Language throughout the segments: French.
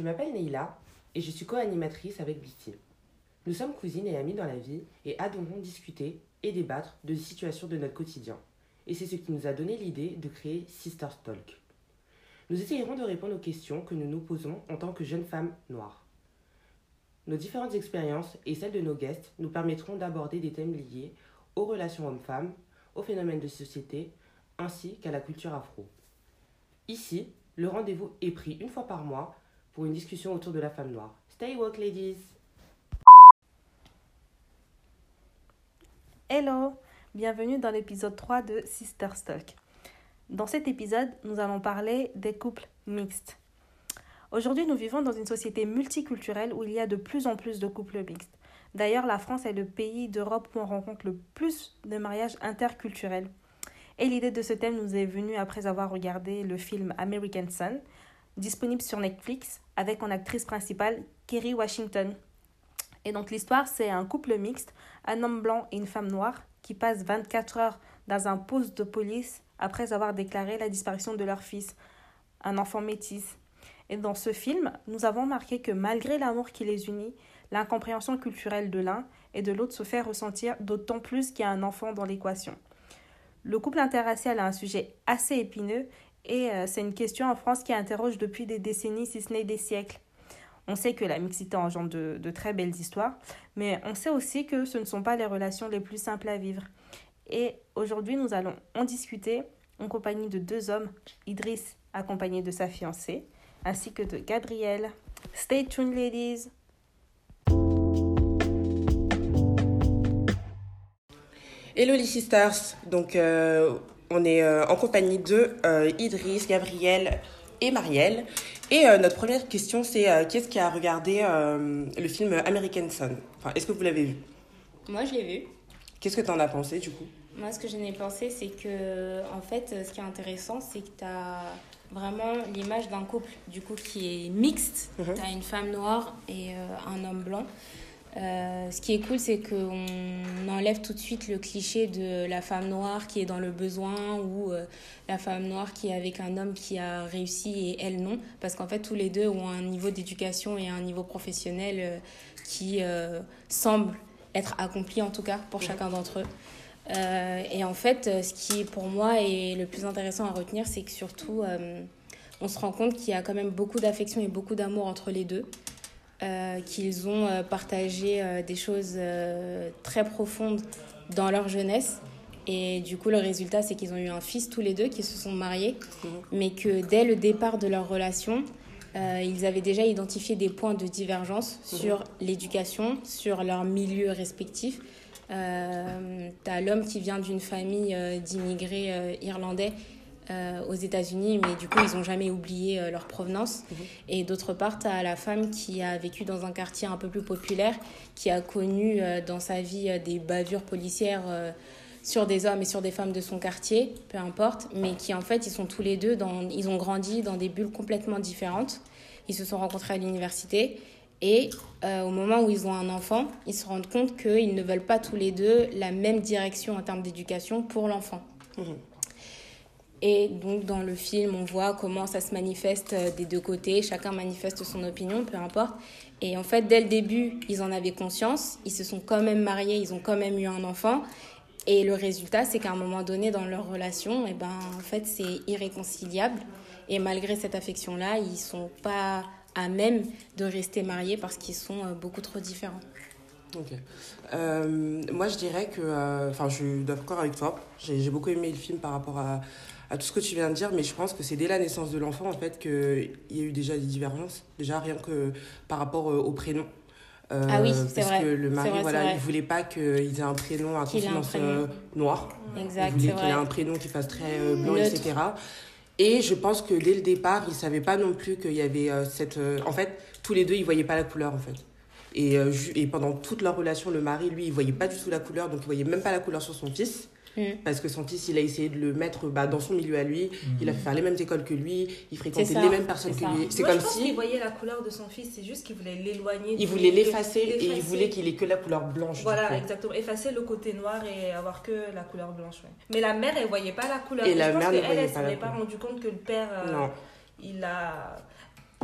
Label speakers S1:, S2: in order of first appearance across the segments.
S1: Je m'appelle Neila et je suis co-animatrice avec Bitty. Nous sommes cousines et amies dans la vie et adorons discuter et débattre de situations de notre quotidien. Et c'est ce qui nous a donné l'idée de créer Sisters Talk. Nous essayerons de répondre aux questions que nous nous posons en tant que jeunes femmes noires. Nos différentes expériences et celles de nos guests nous permettront d'aborder des thèmes liés aux relations hommes-femmes, aux phénomènes de société, ainsi qu'à la culture afro. Ici, le rendez-vous est pris une fois par mois pour une discussion autour de la femme noire. Stay woke, ladies!
S2: Hello, bienvenue dans l'épisode 3 de Sister Talk. Dans cet épisode, nous allons parler des couples mixtes. Aujourd'hui, nous vivons dans une société multiculturelle où il y a de plus en plus de couples mixtes. D'ailleurs, la France est le pays d'Europe où on rencontre le plus de mariages interculturels. Et l'idée de ce thème nous est venue après avoir regardé le film American Sun, disponible sur Netflix, avec en actrice principale Kerry Washington. Et donc l'histoire, c'est un couple mixte, un homme blanc et une femme noire, qui passent 24 heures dans un poste de police après avoir déclaré la disparition de leur fils, un enfant métis. Et dans ce film, nous avons remarqué que malgré l'amour qui les unit, l'incompréhension culturelle de l'un et de l'autre se fait ressentir d'autant plus qu'il y a un enfant dans l'équation. Le couple interracial a un sujet assez épineux et euh, c'est une question en France qui interroge depuis des décennies, si ce n'est des siècles. On sait que la mixité engendre de, de, très belles histoires, mais on sait aussi que ce ne sont pas les relations les plus simples à vivre. Et aujourd'hui, nous allons en discuter en compagnie de deux hommes, Idriss accompagné de sa fiancée, ainsi que de Gabriel. Stay tuned, ladies!
S1: Hello les sisters, donc euh, on est euh, en compagnie de euh, Idriss, Gabriel et Marielle. Et euh, notre première question c'est euh, qui est-ce qui a regardé le film American Sun Enfin, est-ce que vous l'avez vu?
S3: Moi, je l'ai vu.
S1: Qu'est-ce que tu en as pensé du coup?
S3: Moi, ce que j'en ai pensé, c'est que, en fait, ce qui est intéressant, c'est que tu as vraiment l'image d'un couple, du coup, qui est mixte.
S1: Mhm.
S3: Tu as une femme noire et un homme blanc. Euh, ce qui est cool, c'est qu'on enlève tout de suite le cliché de la femme noire qui est dans le besoin ou euh, la femme noire qui est avec un homme qui a réussi et elle non. Parce qu'en fait, tous les deux ont un niveau d'éducation et un niveau professionnel euh, qui semble être accompli, en tout cas, pour chacun d'entre eux. Et en fait, ce qui, pour moi, est le plus intéressant à retenir, c'est que surtout, on se rend compte qu'il y a quand même beaucoup d'affection et beaucoup d'amour entre les deux. Euh, qu'ils ont euh, partagé euh, des choses très profondes dans leur jeunesse. Et du coup, le résultat, c'est qu'ils ont eu un fils tous les deux, qui se sont mariés, mais que dès le départ de leur relation, ils avaient déjà identifié des points de divergence sur l'éducation, sur leur milieu respectif. Euh, tu as l'homme qui vient d'une famille d'immigrés irlandais euh, aux États-Unis, mais du coup, ils n'ont jamais oublié euh, leur provenance.
S1: Mhm.
S3: Et d'autre part, tu as la femme qui a vécu dans un quartier un peu plus populaire, qui a connu euh, dans sa vie des bavures policières sur des hommes et sur des femmes de son quartier, peu importe, mais qui en fait, ils sont tous les deux, dans, ils ont grandi dans des bulles complètement différentes. Ils se sont rencontrés à l'université. Et euh, au moment où ils ont un enfant, ils se rendent compte qu'ils ne veulent pas tous les deux la même direction en termes d'éducation pour l'enfant.
S1: Mhm.
S3: Et donc dans le film, on voit comment ça se manifeste euh, des deux côtés, chacun manifeste son opinion, peu importe. Et en fait, dès le début, ils en avaient conscience, ils se sont quand même mariés, ils ont quand même eu un enfant. Et le résultat, c'est qu'à un moment donné dans leur relation, eh ben, en fait, c'est irréconciliable. Et malgré cette affection-là, ils sont pas à même de rester mariés parce qu'ils sont euh, beaucoup trop différents.
S1: Ok. Euh, moi, je dirais que. Enfin, je suis d'accord avec toi. J'ai beaucoup aimé le film par rapport à, à tout ce que tu viens de dire, mais je pense que c'est dès la naissance de l'enfant, en fait, qu'il y a eu déjà des divergences. Déjà, rien que par rapport euh, au prénom. Euh,
S3: Ah oui, c'est
S1: parce
S3: vrai.
S1: que le mari,
S3: vrai,
S1: voilà, il voulait pas qu'il ait un prénom à consonance euh, noire.
S3: Exact,
S1: il voulait qu'il ait un prénom qui fasse très euh, blanc,
S3: Neutre.
S1: etc. Et je pense que dès le départ, ils savaient pas non plus qu'il y avait cette. en fait, tous les deux, ils voyaient pas la couleur, en fait. Et, pendant toute leur relation, le mari, lui, il voyait pas du tout la couleur, donc il voyait même pas la couleur sur son fils.
S3: Mm.
S1: Parce que son fils, il a essayé de le mettre bah, dans son milieu à lui. Il a fait faire les mêmes écoles que lui. Il fréquentait les mêmes personnes que lui. C'est comme
S2: je pense
S1: si
S2: qu'il voyait la couleur de son fils, c'est juste qu'il voulait l'éloigner.
S1: il voulait l'effacer et il voulait qu'il ait que la couleur blanche. du
S2: Voilà,
S1: coup.
S2: exactement. Effacer le côté noir et avoir que la couleur blanche. ouais. Mais la mère, elle voyait pas la couleur.
S1: Et la
S2: je pense
S1: mère
S2: qu'elle,
S1: ne voyait
S2: elle
S1: pas
S2: s'en est pas rendu compte que le père, euh,
S1: Non.
S2: il a.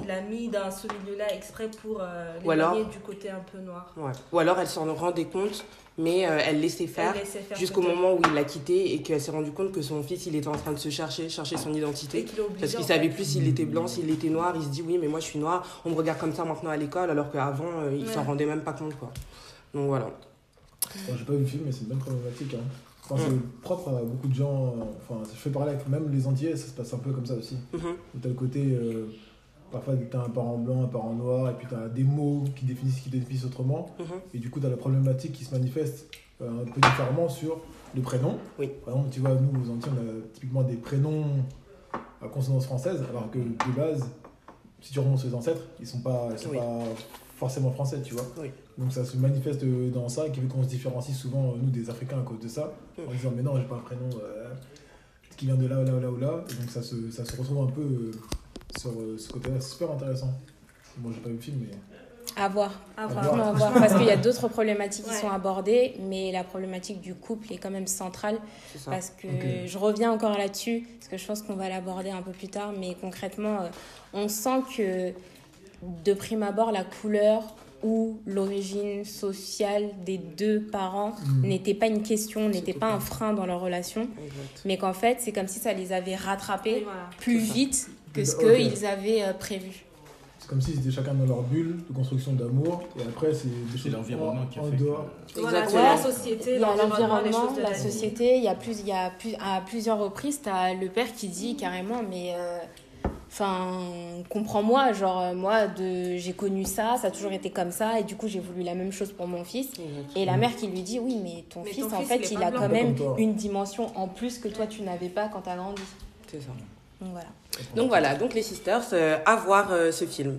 S2: il a mis dans ce milieu-là exprès pour euh,
S1: alors-
S2: du côté un peu noir.
S1: Ouais. Ou alors elle s'en rendait compte, mais euh, elle laissait faire.
S2: Faire
S1: Jusqu'au moment où il l'a quitté et qu'elle s'est rendue compte que son fils, il était en train de se chercher, chercher son identité.
S2: obligé,
S1: Parce qu'il savait plus s'il était blanc, s'il était noir. Il se dit oui, mais moi je suis noir. On me regarde comme ça maintenant à l'école, alors qu'avant, euh, il
S2: Ouais.
S1: s'en rendait même pas compte. quoi. Donc voilà.
S4: J'ai pas vu le film, mais c'est une bonne problématique. Hein. Enfin,
S1: Mm.
S4: C'est propre à beaucoup de gens. euh, Enfin, je fais parler avec même les Antillais, ça se passe un peu comme ça aussi.
S1: Mhm.
S4: T'as le côté. euh, parfois, t'as un parent blanc, un parent noir, et puis t'as des mots qui définissent, qui définissent autrement.
S1: Mhm.
S4: Et du coup, t'as la problématique qui se manifeste euh, un peu différemment sur le prénom.
S1: Oui.
S4: Par exemple, tu vois, nous, aux Antilles, on a typiquement des prénoms à consonance française, alors que de base, si tu remontes sur les ancêtres, ils sont pas, ils sont
S1: Oui.
S4: pas forcément français, tu vois.
S1: Oui.
S4: Donc ça se manifeste euh, dans ça, qui fait qu'on se différencie souvent, euh, nous, des Africains, à cause de ça, en
S1: Mm.
S4: disant, mais non, j'ai pas un prénom euh, qui vient de là, là, là ou là. Et donc ça se, ça se retrouve un peu sur euh, ce côté-là. C'est super intéressant. Bon, j'ai pas vu le film, mais.
S3: À voir.
S2: À
S4: À
S2: voir.
S3: à voir. Parce qu'il y a d'autres problématiques qui sont abordées, mais la problématique du couple est quand même centrale.
S1: C'est ça.
S3: Parce que je reviens encore là-dessus, parce que je pense qu'on va l'aborder un peu plus tard, mais concrètement, euh, on sent que de prime abord, la couleur ou l'origine sociale des deux parents
S4: Mm.
S3: n'était pas une question, n'était pas un frein dans leur relation,
S1: Exact.
S3: mais qu'en fait, c'est comme si ça les avait rattrapés
S2: voilà.
S3: plus vite que ce qu'ils avaient euh, prévu.
S4: C'est comme s'ils étaient chacun dans leur bulle de construction d'amour, et après, c'est des
S5: C'est
S4: choses
S5: l'environnement
S4: en,
S5: qui a
S4: en
S5: fait
S4: dehors.
S5: que.
S2: Voilà,
S1: Exactement.
S2: la société,
S3: Il y a
S2: l'environnement,
S3: la société, il y a plus, il y a plus, à plusieurs reprises, tu as le père qui dit carrément, mais euh, enfin, comprends-moi, genre, euh, moi, de, j'ai connu ça, ça a toujours été comme ça, et du coup, j'ai voulu la même chose pour mon fils. Et la mère qui lui dit, oui, mais ton
S2: Mais
S3: fils,
S2: ton
S3: en
S2: fils,
S3: fait,
S2: il
S3: il, a quand même une dimension en plus que toi, tu n'avais pas quand tu as grandi.
S1: C'est ça.
S3: Donc voilà.
S1: Donc voilà, donc les sisters, euh, à voir euh, ce film.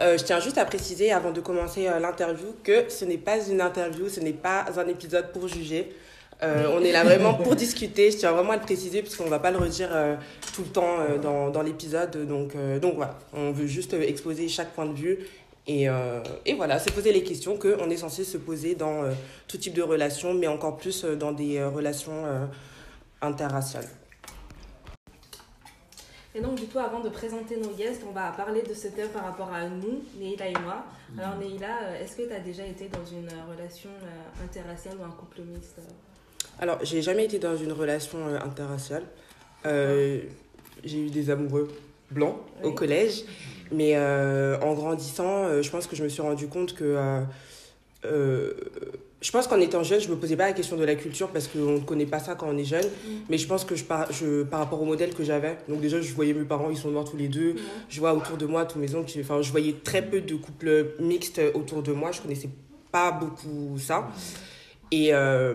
S1: Euh, je tiens juste à préciser avant de commencer l'interview que ce n'est pas une interview, ce n'est pas un épisode pour juger. On est là vraiment pour discuter. Je tiens vraiment à le préciser parce qu'on ne va pas le redire tout le temps dans, dans l'épisode. Donc, donc voilà, on veut juste exposer chaque point de vue. Et, et voilà, c'est poser les questions qu'on est censé se poser dans tout type de relations, mais encore plus dans des relations interraciales.
S2: Et donc, du coup, avant de présenter nos guests, on va parler de ce thème par rapport à nous, Neila et moi. Alors, Neila, euh, est-ce que tu as déjà été dans une euh, relation euh, interraciale ou un couple mixte
S1: Alors, j'ai jamais été dans une relation interraciale. Euh, j'ai eu des amoureux blancs au collège, mais euh, en grandissant, je pense que je me suis rendu compte que. euh, je pense qu'en étant jeune, je me posais pas la question de la culture parce qu'on ne connaît pas ça quand on est jeune. Mais je pense que je par, je, par rapport au modèle que j'avais, donc déjà, je voyais mes parents, ils sont noirs tous les deux. Je vois autour de moi, tous mes oncles, enfin, je voyais très peu de couples mixtes autour de moi. Je connaissais pas beaucoup ça. Et, euh,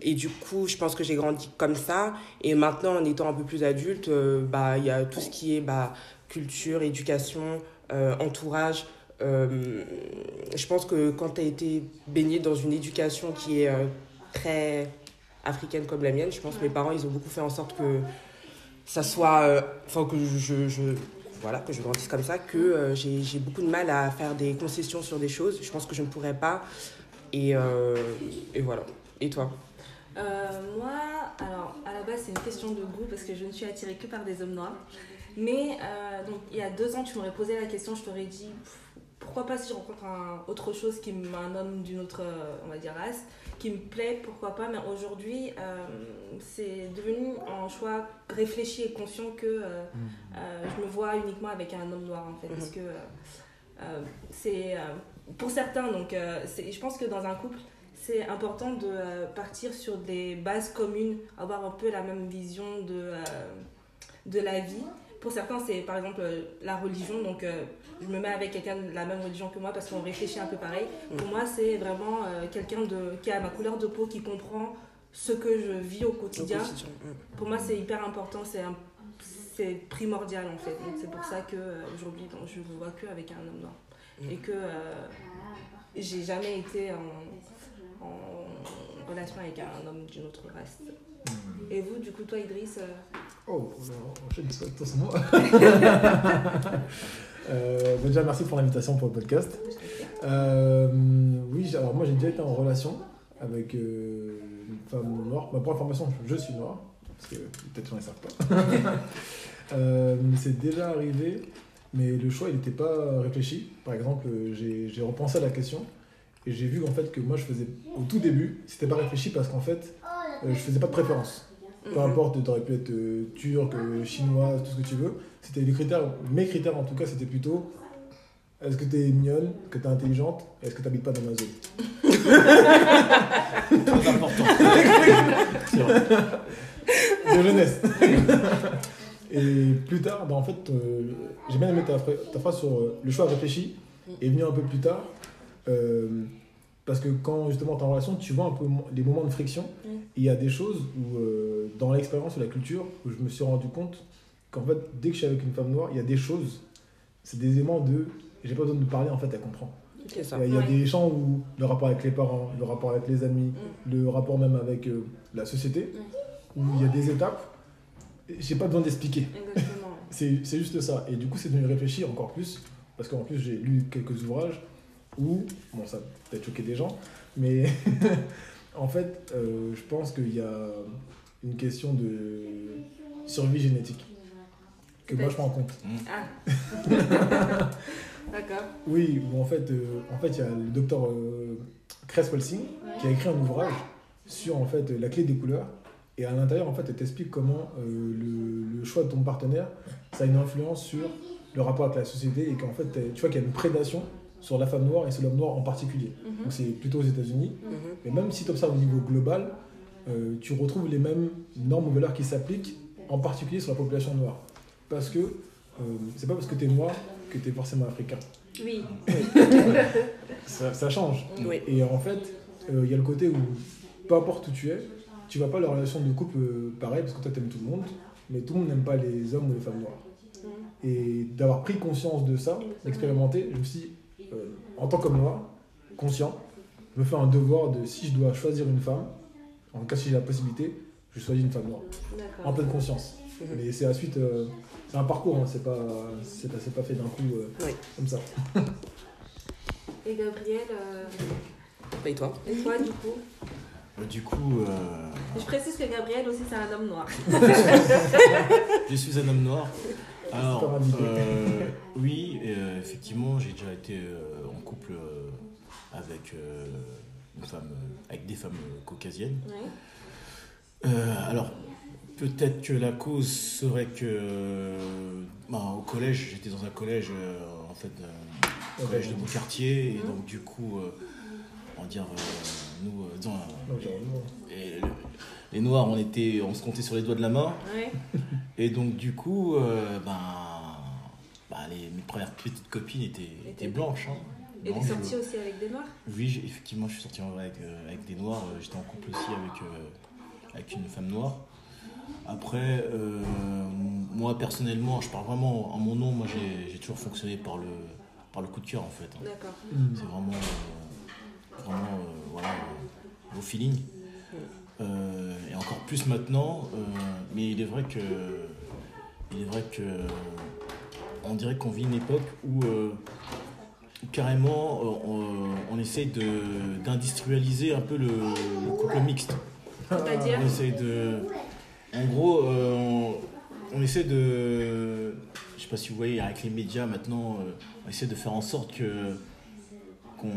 S1: et du coup, je pense que j'ai grandi comme ça. Et maintenant, en étant un peu plus adulte, euh, bah, il y a tout ce qui est bah, culture, éducation, euh, entourage. Euh, je pense que quand tu as été baigné dans une éducation qui est euh, très africaine comme la mienne, je pense que mes parents, ils ont beaucoup fait en sorte que ça soit... euh, Enfin, que je, voilà, que je grandisse comme ça, que j'ai beaucoup de mal à faire des concessions sur des choses. Je pense que je ne pourrais pas. Et, voilà. Et toi?
S2: Moi, alors à la base c'est une question de goût parce que je ne suis attirée que par des hommes noirs. Mais donc il y a deux ans tu m'aurais posé la question, je t'aurais dit pourquoi pas si je rencontre un, autre chose qui un homme d'une autre euh, on va dire race qui me plaît, pourquoi pas. Mais aujourd'hui euh, c'est devenu un choix réfléchi et conscient que euh, euh, je me vois uniquement avec un homme noir en fait parce que euh, euh, c'est pour certains donc je pense que dans un couple c'est important de partir sur des bases communes, avoir un peu la même vision de, de la vie. Pour certains, c'est par exemple la religion, donc je me mets avec quelqu'un de la même religion que moi parce qu'on réfléchit un peu pareil. Pour moi, c'est vraiment euh, quelqu'un de, qui a ma couleur de peau, qui comprend ce que je vis au
S1: Au
S2: quotidien.
S1: mm.
S2: Pour moi, c'est hyper important, c'est un- c'est primordial en fait. Donc c'est pour ça que euh, aujourd'hui, donc, je ne vois que avec un homme noir. Et que euh, j'ai jamais été en, en relation avec un homme d'une autre race. Et vous, du coup, toi, Idriss, euh,
S4: Oh, on enchaîne sur toi, c'est moi. Euh, bah déjà, merci pour l'invitation pour le podcast. Euh, oui, alors moi j'ai déjà été en relation avec euh, une femme noire. Ma pour information, je suis noir, parce que peut-être qu'on ne savent pas. C'est déjà arrivé mais le choix, il n'était pas réfléchi. Par exemple, j'ai j'ai repensé à la question et j'ai vu en fait que moi, je faisais au tout début, c'était pas réfléchi parce qu'en fait, je faisais pas de préférence. Peu
S1: Mhm.
S4: importe, tu aurais pu être euh, turc, euh, chinois, tout ce que tu veux. C'était les critères, mes critères en tout cas, c'était plutôt est-ce que tu es mignonne, que tu es intelligente, et est-ce que tu n'habites pas dans ma zone.
S5: Très important.
S4: De jeunesse. et plus tard, bah, en fait, euh, j'ai bien aimé ta, ta phrase sur euh, le choix réfléchi est venu un peu plus tard. Parce que quand justement tu es en relation, tu vois un peu les moments de friction.
S3: Mm.
S4: Et Il y a des choses où, euh, dans l'expérience ou la culture, où je me suis rendu compte qu'en fait, dès que je suis avec une femme noire, il y a des choses, c'est des éléments de j'ai pas besoin de parler, en fait, elle comprend.
S1: Ça.
S4: Il y a,
S3: Ouais.
S4: des champs où le rapport avec les parents, le rapport avec les amis, le rapport même avec euh, la société, où il y a des étapes, j'ai pas besoin d'expliquer. C'est juste ça. Et du coup, c'est de réfléchir encore plus, parce qu'en plus, j'ai lu quelques ouvrages où, bon, ça a peut-être choqué des gens, mais en fait, euh, je pense qu'il y a une question de survie génétique que moi je prends en compte.
S3: Ah. D'accord.
S4: Oui, où en fait, euh, en fait, il y a le docteur euh, Cresswell-Singh qui a écrit un ouvrage sur en fait la clé des couleurs. Et à l'intérieur, en fait, elle t'explique comment euh, le, le choix de ton partenaire, ça a une influence sur le rapport avec la société et qu'en fait, tu vois qu'il y a une prédation sur la femme noire et sur l'homme noir en particulier.
S3: Mhm.
S4: Donc c'est plutôt aux États-Unis.
S1: Mhm.
S4: Mais même si tu observes au niveau global, euh, tu retrouves les mêmes normes ou valeurs qui s'appliquent, en particulier sur la population noire. Parce que euh, c'est pas parce que tu es noir que tu es forcément africain.
S3: Oui.
S4: Ça, ça change.
S1: Oui.
S4: Et en fait, euh, il y a le côté où, peu importe où tu es, tu vas pas la relation de couple pareil, parce que toi, tu aimes tout le monde, mais tout le monde n'aime pas les hommes ou les femmes noires.
S3: Mhm.
S4: Et d'avoir pris conscience de ça, d'expérimenter, je me suis dit, euh, en tant qu'homme noir, conscient, je me fais un devoir de si je dois choisir une femme, en tout cas si j'ai la possibilité, je choisis une femme noire, en pleine conscience.
S1: Mhm.
S4: Mais c'est la suite, euh, c'est un parcours, hein, c'est pas, c'est pas, fait d'un coup euh,
S1: Oui.
S4: comme ça.
S3: Et Gabriel,
S1: Et toi?
S3: et toi du coup?
S5: Du coup, euh,
S3: Je précise que Gabriel aussi c'est un homme noir.
S5: je suis un homme noir. Alors, euh, oui, euh, effectivement, j'ai déjà été euh, en couple euh, avec, euh, une femme, avec des femmes caucasiennes.
S3: Ouais.
S5: Euh, alors, peut-être que la cause serait que, euh, ben, au collège, j'étais dans un collège, euh, en fait, un collège de mon quartier, et donc du coup, euh, on va dire, euh, nous, euh, euh,
S4: genre,
S5: et le- les Noirs, on était, on se comptait sur les doigts de la main,
S3: Ouais.
S5: Et donc du coup, euh, ben, ben, les, mes premières petites copines étaient, étaient blanches. Hein,
S3: Et t'es
S5: Blanches,
S3: sorti aussi avec des noirs
S5: oui, effectivement, je suis sorti avec, euh, avec des noirs. Euh, J'étais en couple aussi avec, euh, avec une femme noire. Après, moi personnellement, je parle vraiment en mon nom. Moi, j'ai toujours fonctionné par le, par le coup de cœur en fait. hein.
S3: D'accord.
S5: C'est vraiment, vraiment voilà, au feeling. Euh, et encore plus maintenant. euh, mais il est vrai que, il est vrai que, on dirait qu'on vit une époque où euh, carrément on, on essaye de- d'industrialiser un peu le, le couple mixte.
S3: C'est-à-dire
S5: On essaye de. En gros, on, on essaie de. Je sais pas si vous voyez, avec les médias maintenant, on essaie de faire en sorte que. qu'on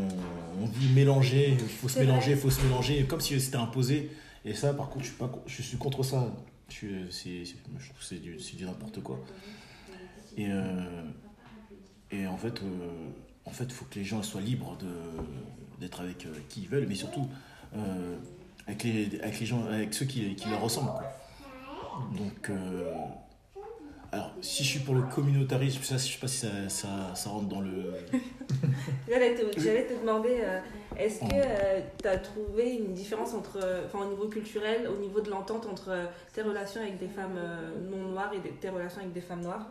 S5: on dit mélanger, il faut se mélanger, il faut se mélanger, comme si c'était imposé. Et ça, par contre, je suis, pas, je suis contre ça. Je, je trouve que c'est du, du n'importe quoi. Et, euh, et en fait, euh, en fait, faut que les gens soient libres d'être avec euh, qui ils veulent, mais surtout euh, avec, les, avec les gens, avec ceux qui, qui leur ressemblent. Donc, euh, alors, si je suis pour le communautarisme, ça, je sais pas si ça, ça, ça rentre dans le.
S3: J'allais te, demander, euh, est-ce que tu as trouvé une différence entre, euh, enfin, au niveau culturel, au niveau de l'entente entre euh, tes relations avec des femmes euh, non noires et tes relations avec des femmes noires?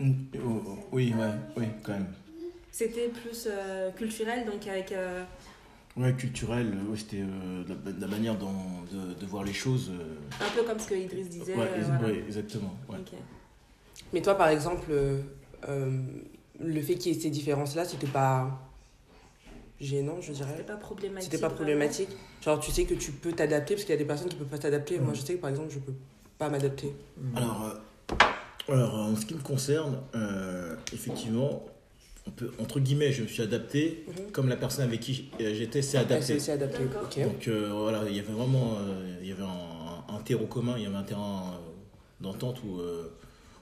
S5: Oh, oh, Oui, ouais, oui, quand même.
S3: C'était plus euh, culturel, donc avec. euh,
S5: Ouais, culturel, euh, ouais, c'était euh, la, la manière dont, de, de voir les choses. euh,
S3: un peu comme ce que Idriss disait.
S5: ouais,
S3: euh,
S5: ex-
S3: voilà.
S5: ouais, exactement. ouais.
S1: Mais toi, par exemple, euh, euh, le fait qu'il y ait ces différences-là, c'était pas gênant, je
S3: C'était
S1: dirais.
S3: pas problématique.
S1: C'était pas
S3: vraiment.
S1: problématique? Genre, tu sais que tu peux t'adapter parce qu'il y a des personnes qui peuvent pas s'adapter. Moi,
S4: Mm.
S1: je sais que par exemple, je peux pas m'adapter.
S4: Hmm.
S5: Alors, euh, Alors, en ce qui me concerne, euh, effectivement, on peut, entre guillemets, je me suis adapté
S1: Mhm.
S5: comme la personne avec qui j'étais s'est
S1: c'est
S5: adaptée.
S1: aussi adapté.
S2: D'accord.
S1: Ok.
S5: Donc euh, voilà, il y avait vraiment euh, il y avait un, un terreau commun, il y avait un terrain euh, d'entente où, euh,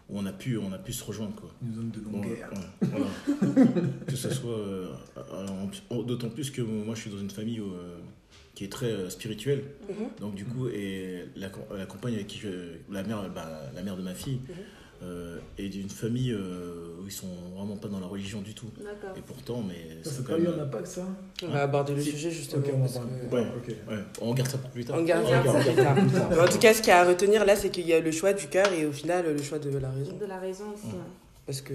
S5: où on, a pu, on a pu se rejoindre. Quoi.
S4: Une zone de longueur.
S5: ouais, voilà. que ce soit. euh, alors, en- D'autant plus que moi je suis dans une famille euh, qui est très euh, spirituelle.
S1: Mhm.
S5: Donc du coup, et la, la compagne avec qui je. La mère, bah, la mère de ma fille
S1: Mhm.
S5: Euh, est d'une famille euh, où ils sont vraiment pas dans la religion du tout.
S2: D'accord.
S5: Et pourtant, mais.
S4: Ça,
S5: quand
S4: pas eu
S5: même-
S4: un impact, ça
S1: On va aborder le
S4: Si.
S1: sujet justement.
S4: Ok, on
S1: que-
S5: Ouais.
S4: Ok.
S5: Ouais, on garde ça pour plus tard.
S1: On garde
S2: On
S1: ça
S2: garde
S1: pour
S2: ça.
S1: plus tard. Mais en tout cas, ce qu'il y a à retenir là, c'est qu'il y a le choix du cœur et au final le choix de la raison.
S2: De la raison aussi.
S5: Ouais.
S2: ouais.
S1: Parce que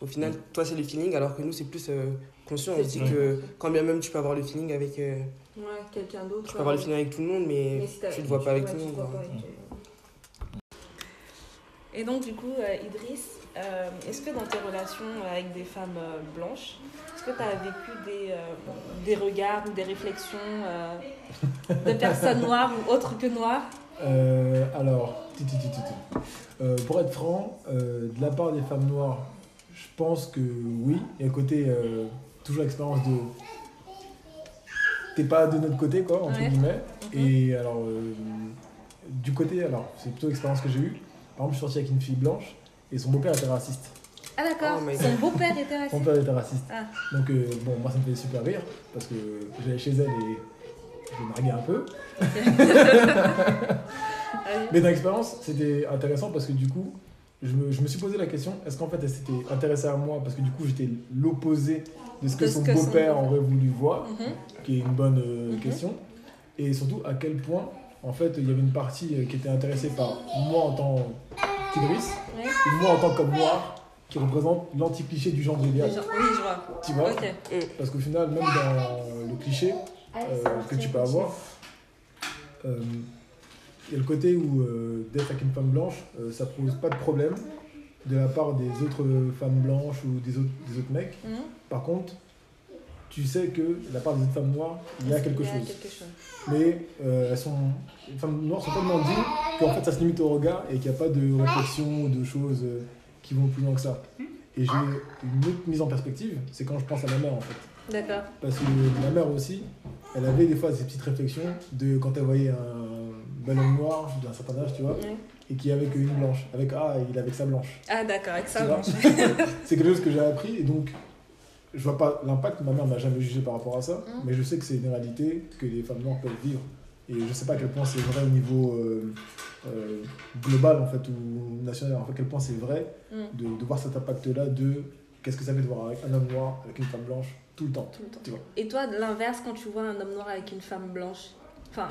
S1: au final, toi c'est le feeling, alors que nous c'est plus euh, conscient. On se dit que quand bien même tu peux avoir le feeling avec, euh,
S2: Ouais, quelqu'un d'autre.
S1: tu peux avoir le feeling avec tout le monde, mais,
S2: Mais si t'as-
S1: tu tout le
S2: vois pas avec tout le monde. Et donc, du coup, euh, Idriss, euh, est-ce que dans tes relations avec des femmes euh, blanches, est-ce que tu as vécu des, des regards ou des réflexions de personnes noires ou autres que noires?
S4: Euh, alors. Euh, pour être franc, euh, de la part des femmes noires, je pense que oui. Il y a un côté, toujours l'expérience de. T'es pas de notre côté, quoi, entre
S2: Ouais.
S4: guillemets.
S2: Mhm.
S4: Et alors, du côté, alors, c'est plutôt l'expérience que j'ai eue. Par exemple, je suis sorti avec une fille blanche et son beau-père était raciste.
S2: Ah d'accord,
S1: Oh
S2: son beau-père était
S4: Son
S2: raciste.
S4: père était raciste.
S2: Ah.
S4: Donc, euh, bon, moi, ça me fait super rire parce que j'allais chez elle et je narguais un peu.
S2: Allez.
S4: Mais dans l'expérience, c'était intéressant parce que du coup, je me, je me suis posé la question est-ce qu'en fait elle s'était intéressée à moi parce que du coup j'étais l'opposé de ce que
S2: De ce
S4: son
S2: son
S4: beau-père. aurait voulu voir,
S2: Mhm.
S4: qui est une bonne euh,
S2: Mhm.
S4: question. Et surtout à quel point en fait il y avait une partie euh, qui était intéressée par moi en tant qu'Idriss
S2: Ouais.
S4: et moi en tant qu'homme noir qui représente l'anti-cliché du genre idéal.
S2: Oui, je vois.
S4: Tu vois. Parce qu'au final, même dans le cliché euh, que tu peux avoir, euh, il y a le côté où euh, d'être avec une femme blanche, euh, ça pose pas de problème de la part des autres femmes blanches ou des autres, des autres mecs.
S2: Mhm.
S4: Par contre, tu sais que la part des femmes noires, il y a quelque chose.
S2: quelque chose.
S4: Mais euh, elles sont, les femmes noires sont tellement dignes qu'en fait ça se limite au regard et qu'il n'y a pas de réflexion ou de choses euh, qui vont plus loin que ça. Et j'ai une autre mise en perspective, c'est quand je pense à ma mère en fait.
S2: D'accord.
S4: Parce que ma mère aussi, elle avait des fois ces petites réflexions de quand elle voyait un bel homme noir d'un certain âge, tu vois, et qui avait qu'une blanche. Avec Ah, il est avec sa blanche.
S2: Ah d'accord, avec
S4: vois
S2: blanche.
S4: c'est quelque chose que j'ai appris et donc je vois pas l'impact. Ma mère m'a jamais jugé par rapport à ça,
S2: Mhm.
S4: mais je sais que c'est une réalité que les femmes noires peuvent vivre. Et je sais pas à quel point c'est vrai au niveau euh, euh, global en fait ou national. En fait, à quel point c'est vrai
S2: Mhm.
S4: de, de voir cet impact-là de qu'est-ce que ça fait de voir avec un homme noir avec une femme blanche tout le temps.
S2: Tout le temps.
S4: Tu vois.
S2: Et toi, l'inverse, quand tu vois un homme noir avec une femme blanche, enfin,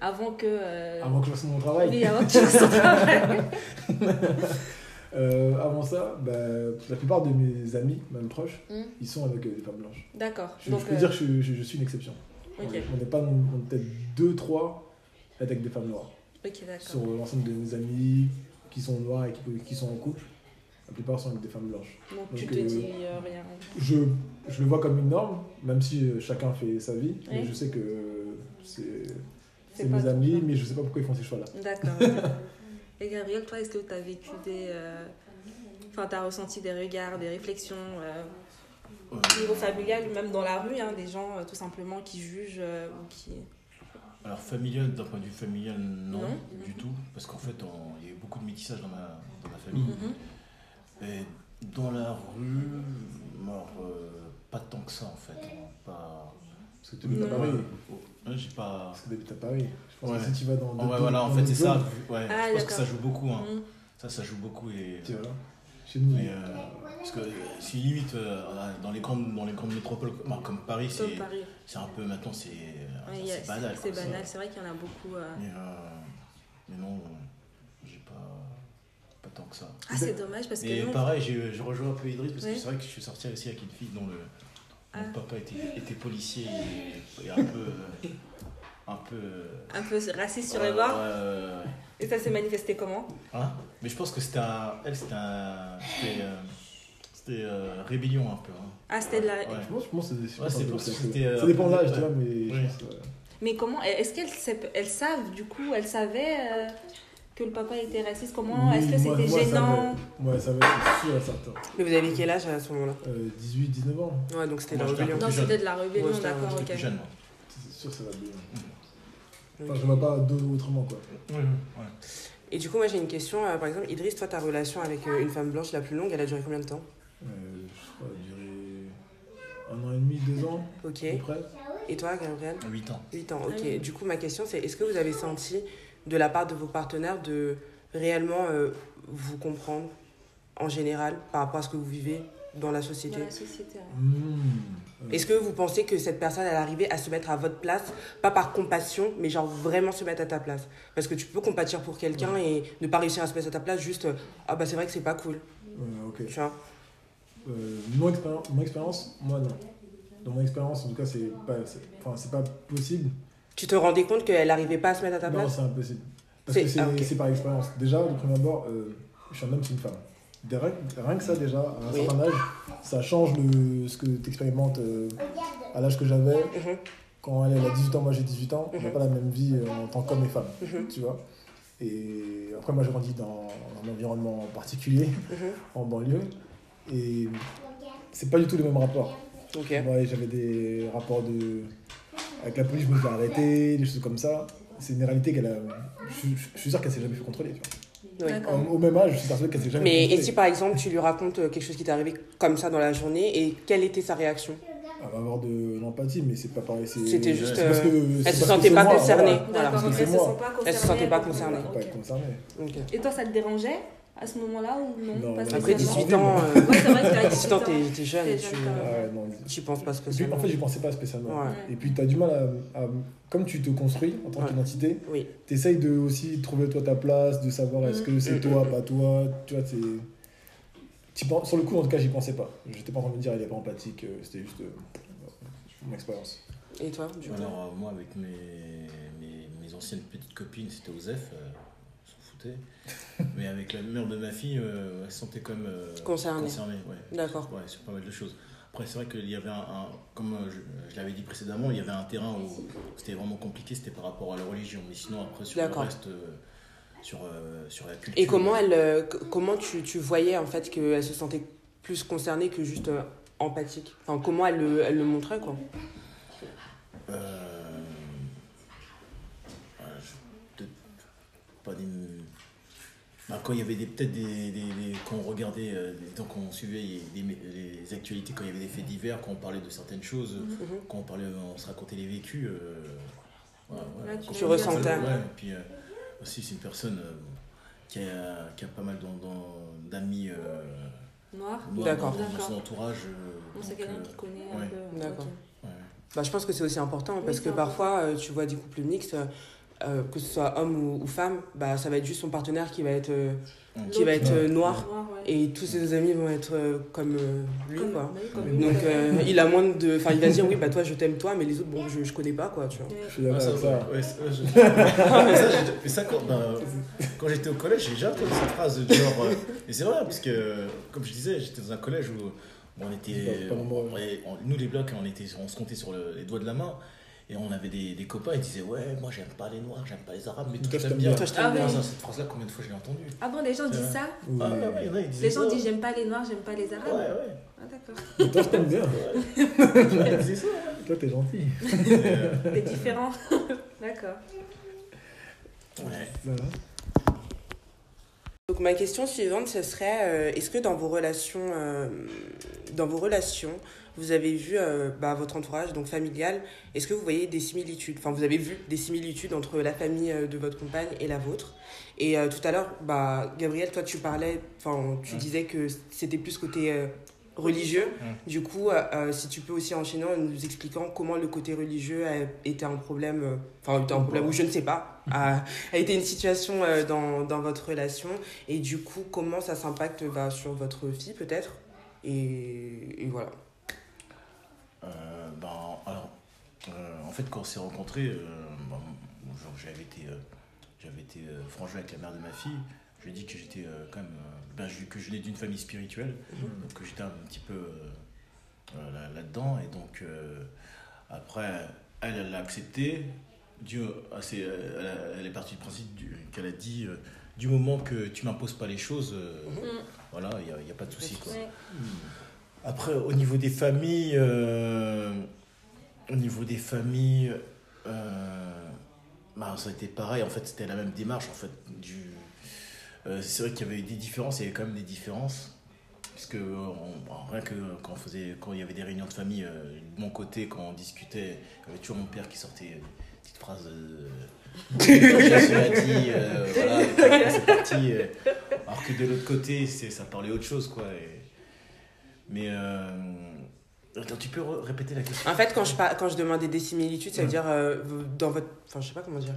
S2: avant que. euh,
S4: Avant que je fasse mon travail.
S2: Oui, avant que tu fasses ton travail.
S4: Euh, avant ça, bah, la plupart de mes amis, même proches,
S2: Hmm.
S4: ils sont avec euh, des femmes blanches.
S2: D'accord.
S4: Je,
S2: Donc,
S4: je peux
S2: euh,
S4: dire que je, je- je suis une exception. On n'est pas, on peut-être deux, trois avec des femmes noires. Sur l'ensemble de mes amis qui sont noirs et qui, qui sont en couple, la plupart sont avec des femmes blanches.
S2: Donc, tu te
S4: euh,
S2: dis rien.
S4: Je, je le vois comme une norme, même si chacun fait sa vie, mais je sais que c'est mes amis, mais je sais pas pourquoi ils font ces choix-là.
S2: D'accord. Et Gabriel, toi, est-ce que tu as vécu des. euh, Enfin, tu as ressenti des regards, des réflexions euh, au niveau familial même dans la rue, hein, des gens euh, tout simplement qui jugent ou qui.
S5: Alors familial, d'un point de vue familial, non,
S2: Non.
S5: du tout, parce qu'en fait, il y a eu beaucoup de métissage dans ma, dans ma famille.
S2: Mhm.
S5: Et dans la rue, alors, euh, pas tant que ça en fait. hein, Pas...
S4: Parce que tu habites à. Paris.
S5: J'ai pas.
S4: Parce que tu habites à Paris. Je pense
S5: Ouais.
S4: que si tu vas dans.
S5: Oh, ouais, voilà, en
S4: dans
S5: fait, c'est ça. Ouais,
S2: Ah,
S5: je pense que ça joue beaucoup. Hein.
S2: Mhm.
S5: Ça, ça joue beaucoup. Et,
S4: Tu vois. Chez nous,
S5: mais, euh, parce que si limite, euh, dans, les grandes, dans les grandes métropoles comme, comme Paris, c'est un peu maintenant, c'est
S2: Ouais,
S5: banal.
S2: C'est banal, c'est vrai qu'il y en a beaucoup. euh.
S5: Mais, euh, mais non, j'ai pas, pas tant que ça.
S2: Ah, c'est dommage parce que
S5: Et
S2: nous.
S5: pareil, j'ai- je rejoins un peu Idriss parce
S2: Ouais.
S5: que c'est vrai que je suis sorti aussi avec une fille dont le
S2: Ah.
S5: mon papa était, était policier et, et un peu. euh, un peu. euh,
S2: Un peu raciste sur les bords.
S5: ouais, ouais.
S2: Et ça s'est manifesté comment?
S5: Hein? Mais je pense que c'était un. Elle, c'était un. C'était. euh, c'était, euh, rébellion un peu. hein.
S2: Ah, c'était de la.
S5: Ouais.
S4: Je pense, je pense que
S5: Ouais, c'était, euh,
S4: Ça dépend de l'âge,
S5: ouais.
S4: tu vois, mais je
S5: Ouais.
S4: pense, euh,
S2: Mais comment Est-ce qu'elles sait- elles savent, du coup, elles savaient euh, que le papa était raciste Comment
S4: Oui,
S2: Est-ce que c'était gênant
S4: Ouais, ça va être sûr et certain.
S1: Mais vous avez quel âge à ce moment-là?
S4: Euh, 18, 19 ans.
S1: Ouais, donc c'était
S5: Moi,
S1: la rébellion.
S2: Non, c'était de la rébellion, d'accord, ok.
S4: C'est sûr, ça va bien. Enfin, je vois pas d'autre- autrement, quoi.
S5: Ouais, ouais.
S1: Et du coup, moi j'ai une question. euh, par exemple, Idriss, toi, ta relation avec euh, une femme blanche la plus longue, elle a duré combien de temps?
S4: Euh, je crois, durer un an et demi, deux ans,
S1: Ok.
S4: à peu près.
S1: Et toi, Gabriel?
S5: 8 ans.
S1: 8 ans,
S2: Ah
S1: ok.
S2: oui.
S1: Du coup, ma question, c'est est-ce que vous avez senti de la part de vos partenaires de réellement euh, vous comprendre en général par rapport à ce que vous vivez dans la société?
S2: Dans la société. ouais.
S4: Mmh.
S1: Est-ce que vous pensez que cette personne, elle arrivait à se mettre à votre place, pas par compassion, mais genre vraiment se mettre à ta place? Parce que tu peux compatir pour quelqu'un et ne pas réussir à se mettre à ta place, juste ah bah c'est vrai que c'est pas cool,
S4: euh, ok.
S1: tu vois?
S4: Euh, mon, expérience, mon expérience, moi non. Dans mon expérience, en tout cas, c'est pas, c'est pas possible.
S1: Tu te rendais compte qu'elle arrivait pas à se mettre à ta
S4: Non,
S1: place
S4: c'est impossible. Parce que c'est
S1: ah,
S4: c'est par expérience. Déjà, de prime abord, euh, je suis un homme, c'est une femme. Rien, rien que ça, déjà, à un
S1: Oui.
S4: certain âge, ça change le, ce que tu expérimentes à l'âge que j'avais.
S1: Mhm,
S4: Quand elle, elle a 18 ans, moi j'ai 18 ans, on n'a
S1: Mhm.
S4: pas la même vie euh, en tant qu'homme et femme,
S1: mhm,
S4: tu vois. Et après, moi j'ai grandi dans un environnement particulier, en banlieue, et c'est pas du tout le même rapport. Ouais, j'avais des rapports de. Avec la police, je me suis arrêté, des choses comme ça. C'est une réalité qu'elle a. Je, je- je suis sûr qu'elle s'est jamais fait contrôler. tu vois.
S1: Oui.
S4: Au, au même âge, je suis persuadé qu'elle s'est jamais
S1: Mais
S4: fait
S1: et si par exemple tu lui racontes euh, quelque chose qui t'est arrivé comme ça dans la journée et quelle était sa réaction?
S4: Elle va avoir de l'empathie, mais c'est pas pareil.
S1: C'était juste,
S4: c'est parce
S1: euh,
S4: que-
S1: elle se sentait pas concernée.
S2: D'accord, elle se
S4: moi.
S2: sent pas concernée.
S1: Elle se sentait pas concernée.
S4: Pas
S2: Ok.
S4: être concerné.
S1: Ok.
S2: Et toi, ça te dérangeait? À ce moment-là ou non,
S4: Non,
S2: pas
S4: non.
S1: Après
S2: spécialement
S1: 18 ans, euh,
S2: Ouais, c'est vrai que t'as
S1: 18 ans,
S2: 18
S1: t'es jeune,
S2: T'es
S1: tu tu penses pas
S4: Et
S1: spécialement.
S4: en fait, j'y pensais pas spécialement.
S1: Ouais.
S4: Et puis, tu as du mal à, à- Comme tu te construis en tant
S1: Ouais.
S4: qu'identité,
S1: Oui.
S4: tu essayes de aussi trouver toi ta place, de savoir est-ce que c'est
S1: Mm,
S4: toi,
S1: mm,
S4: pas toi. Tu vois, c'est. Sur le coup, en tout cas, j'y pensais pas. J'étais pas en train de me dire, il est pas empathique, euh, c'était juste euh, mon expérience.
S1: Et toi, du coup?
S5: Alors, euh, moi, avec mes, mes, mes anciennes petites copines, c'était Osef, euh, Mais avec la mère de ma fille, euh, elle se sentait comme euh,
S1: Concernée.
S5: concernée, ouais.
S1: D'accord.
S5: Ouais, sur pas mal de choses. Après, c'est vrai qu'il y avait un, un- comme euh, je, je l'avais dit précédemment, il y avait un terrain où c'était vraiment compliqué, c'était par rapport à la religion. Mais sinon, après, sur le reste, euh, sur, sur la culture.
S1: Et comment elle, comment tu, tu voyais en fait qu'elle se sentait plus concernée que juste empathique? Enfin, comment elle le, elle le montrait quoi?
S5: Euh, je- peut-être pas des. Bah, quand il y avait des- peut-être des, des- des- Quand on regardait, euh, temps qu'on suivait les, les- les actualités, quand il y avait des faits divers, quand on parlait de certaines choses,
S1: Mhm.
S5: quand on, parlait, on se racontait les vécus. euh, ouais, ouais,
S2: Là, tu
S5: quand
S1: Tu
S5: on-
S1: ressentais.
S5: Ouais, et puis euh, aussi, c'est une personne euh, qui, a, qui a pas mal d'amis. euh,
S2: Noir
S5: noirs
S1: D'accord.
S5: Dans, son entourage. euh,
S2: c'est
S5: donc,
S2: quelqu'un
S5: euh,
S2: qui connaît
S5: ouais.
S2: un peu.
S1: D'accord. bah, Je pense que c'est aussi important parce
S2: Oui,
S1: que parfois euh, tu vois des couples mixtes, euh, que ce soit homme ou, ou femme, bah, ça va être juste son partenaire qui va être, euh, qui va être euh, noir
S2: Noir, ouais.
S1: et tous ses amis vont être euh, comme euh, lui
S2: Comme-
S1: quoi.
S2: oui, comme lui,
S1: Donc euh, il a moins de. Enfin, il va dire oui, bah toi je t'aime toi, mais les autres, bon, je, je connais pas quoi, tu vois.
S2: Ouais.
S4: Je suis d'accord avec ça.
S5: mais ça, j'ai- mais ça, quand, ben, quand j'étais au collège, j'ai déjà entendu cette phrase du genre. euh, et c'est vrai, parce que, comme je disais, j'étais dans un collège où on était.
S4: Pas- pas nombreux.
S5: on- ouais, on- nous, les blocs, on, était, on se comptait sur le- les doigts de la main. Et on avait des, des copains, ils disaient Ouais, moi j'aime pas les noirs, j'aime pas les arabes, mais toi, je t'aime bien.
S4: bien.
S1: Toi, je
S2: Ah
S1: bien.
S2: oui.
S5: Ça, cette phrase-là, combien de fois je l'ai entendue
S2: Ah bon, les gens disent ça.
S5: Ah, ouais, ouais, il y en a, ils disaient
S2: Les gens
S5: ça.
S2: disent j'aime pas les noirs, j'aime pas les arabes.
S5: Ouais, ouais.
S2: Ah d'accord.
S4: Mais Toi, je t'aime bien.
S5: Ouais, disaient ça.
S4: Toi, t'es gentil.
S2: T'es différent. d'accord.
S5: ouais.
S4: Voilà.
S1: Donc ma question suivante, ce serait euh, est-ce que dans vos relations, euh, dans vos relations, vous avez vu euh, bah, votre entourage donc familial, est-ce que vous voyez des similitudes? Enfin, vous avez vu des similitudes entre la famille de votre compagne et la vôtre? Et tout à l'heure, bah, Gabriel, toi, tu parlais, enfin, tu
S5: Ouais.
S1: disais que c'était plus côté religieux.
S5: Ouais.
S1: Du coup, si tu peux aussi enchaîner en nous expliquant comment le côté religieux a été un problème, enfin, était un problème ou je ne sais pas, a, a été une situation euh, dans, dans votre relation et du coup, comment ça s'impacte bah, sur votre fille peut-être? Et, et voilà.
S5: Euh, ben, alors, euh, en fait, quand on s'est rencontrés, euh, ben, j'avais été, j'avais été franc avec la mère de ma fille. Je lui ai dit que j'étais quand même, ben, je- que je venais d'une famille spirituelle, donc que j'étais un petit peu là- là-dedans. et donc, après, elle, elle l'a accepté. Dieu, a ses- elle, est partie du principe du- qu'elle a dit euh, du moment que tu m'imposes pas les choses, euh,
S1: Mhm.
S5: voilà, il n'y a, y a pas de souci. Après, au niveau des familles, euh, au niveau des familles, euh, bah, ça a été pareil. En fait, c'était la même démarche. En fait, du, euh, c'est vrai qu'il y avait des différences. Il y avait quand même des différences, puisque on- bon, rien que quand on faisait, quand il y avait des réunions de famille, euh, de mon côté, quand on discutait, il y avait toujours mon père qui sortait petite phrase. Euh, Jésus a dit, euh, voilà, c'est parti. euh, alors que de l'autre côté, c'est, ça parlait autre chose, quoi. et- mais euh, attends, tu peux répéter la question?
S1: En fait, quand je, par- quand je demandais des similitudes, ça veut dire euh, dans votre. Enfin, je sais pas comment dire.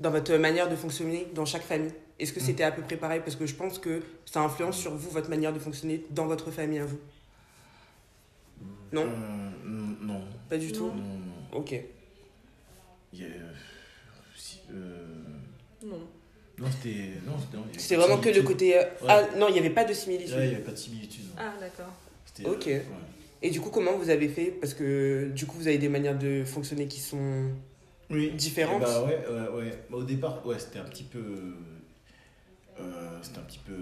S1: Dans votre manière de fonctionner dans chaque famille. Est-ce que
S5: Mm.
S1: c'était à peu près pareil? Parce que je pense que ça influence sur vous, votre manière de fonctionner dans votre famille à vous. Non?
S5: Euh, Non.
S1: Pas du tout?
S5: Non, non.
S1: Ok.
S5: Il y a, euh, si- euh,
S2: Non.
S5: non, c'était. Non, c'était-
S1: vraiment que le
S5: similitude.
S1: côté. euh,
S5: Ouais.
S1: Ah non, il n'y avait pas de
S5: Ouais,
S1: similitude.
S5: il n'y avait pas de similitude. non.
S2: Ah, d'accord.
S5: C'était,
S1: Ok.
S5: ouais.
S1: Et du coup, comment vous avez fait? Parce que du coup, vous avez des manières de fonctionner qui sont.
S5: Oui.
S1: Différentes
S5: Bah ouais, ouais, ouais. Bah, au départ, ouais, c'était un petit peu. euh, c'était un petit peu.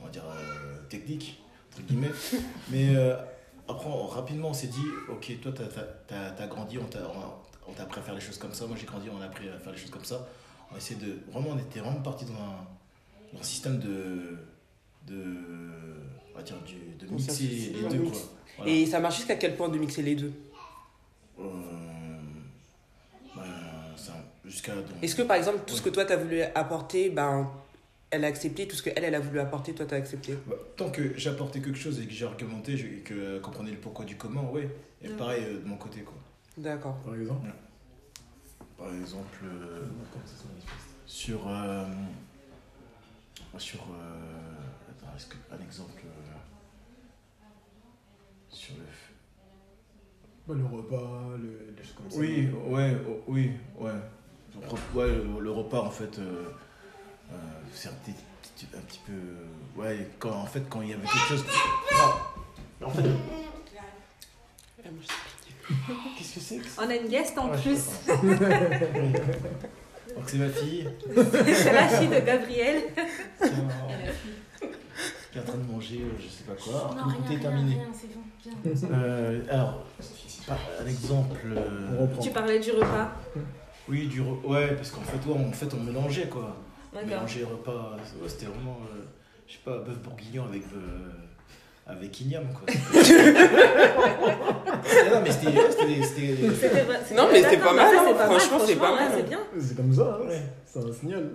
S5: On va dire. euh, technique, entre guillemets. Mais euh, après, on- rapidement, on s'est dit ok, toi, t'as as, t'as grandi, on t'a on, t'a appris à faire les choses comme ça. Moi, j'ai grandi, on a appris à faire les choses comme ça. On a essayé de. Vraiment, on était vraiment parti dans un, dans un système de. de. On va dire, du, de mixer les deux,
S1: mix.
S5: quoi. Voilà.
S1: Et ça marche jusqu'à quel point de mixer les deux?
S5: Euh, ben, jusqu'à.
S1: Est-ce que par exemple, tout ce que toi, tu as voulu apporter, ben, elle a accepté Tout ce qu'elle, elle a voulu apporter, toi, tu as accepté?
S5: Bah, tant que j'apportais quelque chose et que j'ai argumenté je- et que elle comprenait le pourquoi du comment, ouais. Et pareil euh, de mon côté, quoi.
S1: D'accord.
S4: Par exemple.
S5: Par exemple, euh, sur. euh, sur. euh, attends, est-ce que. Un exemple. euh, sur le.
S4: Bah, le repas, le, les choses comme ça.
S5: Oui, ouais, oh, oui, ouais. Ouais, le, le repas, en fait, euh, euh, c'est un petit, petit- un petit peu. Ouais, quand, en fait, quand il y avait quelque chose. Ah, en fait. Qu'est-ce que c'est que ça
S2: On a une guest en
S5: Ouais,
S2: plus.
S5: Donc c'est ma fille
S2: C'est la fille de Gabriel.
S5: qui est en- qui est en train de manger, euh, je sais pas quoi. Goûter est terminé.
S3: c'est bon,
S5: Euh, alors, par un exemple. euh.
S2: Tu parlais du repas.
S5: oui, du re- ouais, parce qu'en fait, ouais, en fait, on mélangeait quoi. Mélanger repas, ouais, c'était vraiment, euh, je sais pas, bœuf bourguignon avec euh, avec igname quoi. Non mais c'était, c'était, c'était-
S2: C'était pas- c'était-
S1: Non, mais
S2: d'accord,
S1: pas mal, hein. Franchement, c'est pas mal.
S2: ouais, C'est bien.
S4: C'est comme ça, hein.
S5: Ouais.
S4: c'est un signal.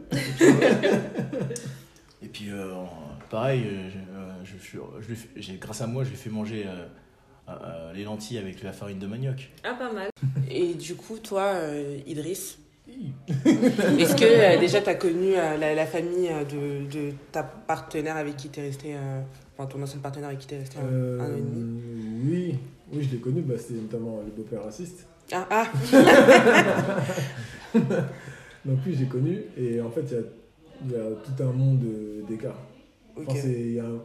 S5: Et puis euh, pareil, euh, je, euh, je suis- je lui fais- j'ai, grâce à moi, je lui fais manger euh, euh, euh, les lentilles avec la farine de manioc.
S2: Ah, pas mal.
S1: Et du coup, toi, euh, Idriss, est-ce que euh, déjà tu as connu euh, la, la famille de, de ta partenaire avec qui tu es resté, euh, enfin ton ancien partenaire avec qui tu es resté un,
S4: Euh,
S1: un an et demi
S4: oui, oui, je l'ai connu, bah, c'était notamment le beau-père raciste.
S1: Ah, ah
S4: Donc oui, j'ai connu, et en fait, il y a, il y a tout un monde d'écart.
S1: ok.
S4: Enfin, c'est- il y a un-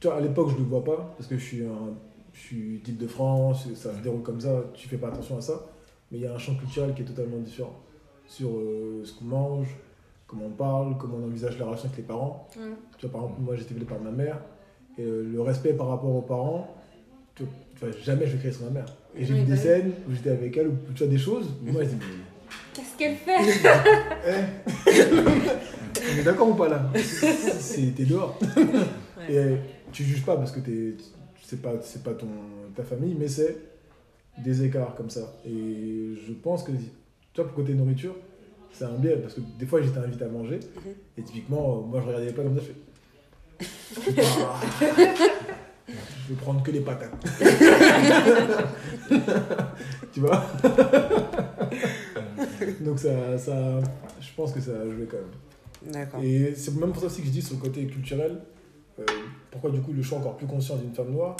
S4: Tu vois, à l'époque, je ne le vois pas, parce que je suis, un, je suis d'Île-de-France, ça se déroule comme ça, tu fais pas attention à ça. Mais il y a un champ culturel qui est totalement différent sur euh, ce qu'on mange, comment on parle, comment on envisage la relation avec les parents.
S2: Mm.
S4: Tu vois, par exemple, moi, été élevé par ma mère, et euh, le respect par rapport aux parents, tu vois, tu vois, jamais je vais créer sur ma mère. Et j'ai
S2: Oui,
S4: vu
S2: bah
S4: des
S2: oui.
S4: scènes où j'étais avec elle, où tu vois des choses, où moi, je dis, mais
S2: Qu'est-ce qu'elle fait
S4: Eh On est d'accord ou pas là C'est- T'es dehors. Et tu juges pas parce que t'es- c'est pas, c'est pas ton, ta famille, mais c'est des écarts comme ça. Et je pense que, tu vois, pour côté nourriture, c'est un biais parce que des fois j'étais invité à manger
S1: Mhm.
S4: et typiquement, euh, moi je regardais les plats comme ça, je fais. Je vais prendre que les patates. tu vois Donc ça, ça, je pense que ça a joué quand même.
S1: D'accord.
S4: Et c'est même pour ça aussi que je dis sur le côté culturel, euh, pourquoi du coup le choix encore plus conscient d'une femme noire,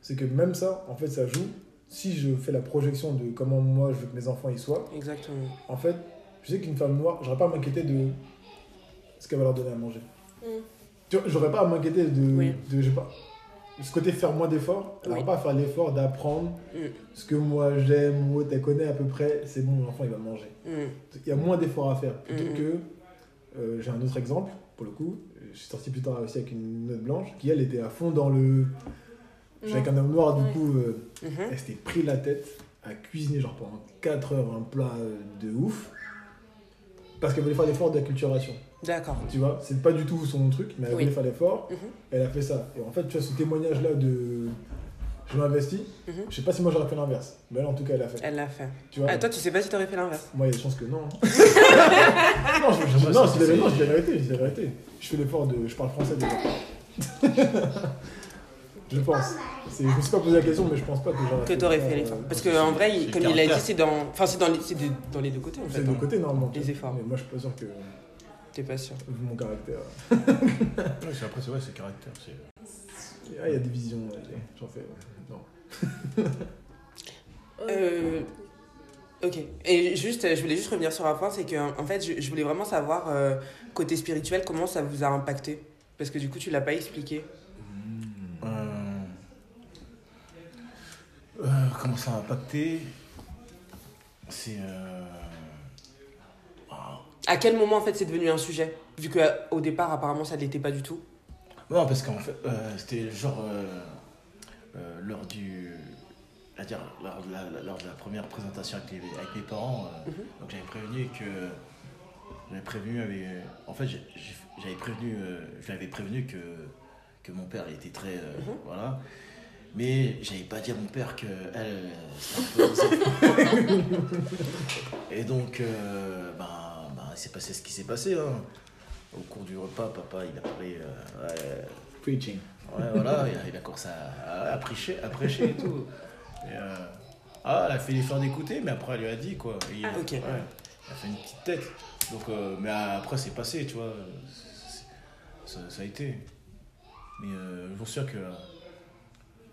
S4: c'est que même ça, en fait, ça joue. Si je fais la projection de comment moi je veux que mes enfants y soient,
S1: Exactement.
S4: en fait, je sais qu'une femme noire, j'aurais pas à m'inquiéter de ce qu'elle va leur donner à manger.
S1: Mm.
S4: Tu vois, j'aurais pas à m'inquiéter de,
S1: Oui.
S4: de, je sais pas, ce côté faire moins d'efforts, elle
S1: Oui.
S4: pas à faire l'effort d'apprendre
S1: Mm.
S4: ce que moi j'aime ou elle connaît à peu près, c'est bon, l'enfant il va manger
S1: Mm.
S4: il y a moins d'efforts à faire. Plutôt
S1: Mhm.
S4: que, euh, j'ai un autre exemple, pour le coup. Je suis sorti plus tard aussi avec une meuf blanche qui, elle, était à fond dans le. J'étais avec un homme noir, du coup, euh,
S1: Mhm.
S4: elle s'était pris la tête à cuisiner, genre pendant 4 heures, un plat euh, de ouf. Parce qu'elle voulait faire l'effort d'acculturation.
S1: D'accord.
S4: Tu vois, c'est pas du tout son truc, mais elle
S1: Oui.
S4: voulait faire l'effort.
S1: Mhm.
S4: Elle a fait ça. Et en fait, tu vois, ce témoignage-là de. Je m'investis,
S1: Mhm.
S4: je sais pas si moi j'aurais fait l'inverse. Mais elle, en tout cas, elle a fait.
S1: Elle l'a fait.
S4: Tu vois
S1: Ah, toi, tu sais pas si t'aurais fait l'inverse
S4: Moi, il y a des chances que non. non, je, je- non, je la- non, je dis la vérité, je dis la vérité. Je fais l'effort de. Je parle français déjà. je pense. C'est- Je me suis pas posé la question, mais je pense pas que j'aurais
S1: Que t'aurais fait
S4: l'effort, euh,
S1: Parce qu'en vrai, comme il a dit, c'est dans. Enfin, c'est dans, les... c'est de- dans les deux côtés en fait.
S4: C'est de
S1: hein.
S4: côté, normalement.
S1: Les efforts.
S4: Mais moi, je suis pas sûr que.
S1: T'es pas sûr.
S4: Vu mon caractère.
S5: Ouais, c'est- après, c'est vrai, c'est caractère. c'est-
S4: Ah, il y a des visions, j'en fais. Non.
S1: Euh, ok. Et juste, je voulais juste revenir sur un point, c'est que en fait, je, je voulais vraiment savoir euh, côté spirituel comment ça vous a impacté, parce que du coup, tu l'as pas expliqué.
S5: Euh, comment ça a impacté C'est. euh, ah,
S1: À quel moment en fait c'est devenu un sujet, vu que au départ apparemment ça ne l'était pas du tout.
S5: Non, parce qu'en fait, euh, c'était genre euh, lors du. à dire, lors de, la, lors de la première présentation avec, les- avec mes parents,
S1: Mhm.
S5: donc j'avais prévenu que. J'avais prévenu avec. En fait, j'avais prévenu. je l'avais prévenu que, que mon père était très.
S1: Mhm.
S5: Voilà. Mais j'avais pas dit à mon père que elle. c'était un peu osé. Et donc, euh, ben, ben, il s'est passé ce qui s'est passé. hein. Au cours du repas, papa, il a parlé. euh, ouais,
S4: Preaching.
S5: Ouais, voilà, il a, il a commencé à, à, prêcher, à prêcher et tout. Et, euh, ah, elle a fait l'effort d'écouter, mais après, elle lui a dit, quoi. Et
S1: Ah, ok.
S5: ouais, elle a fait une petite tête. Donc, euh, mais après, c'est passé, tu vois. Ça, ça a été. Mais euh, je vous sûr que.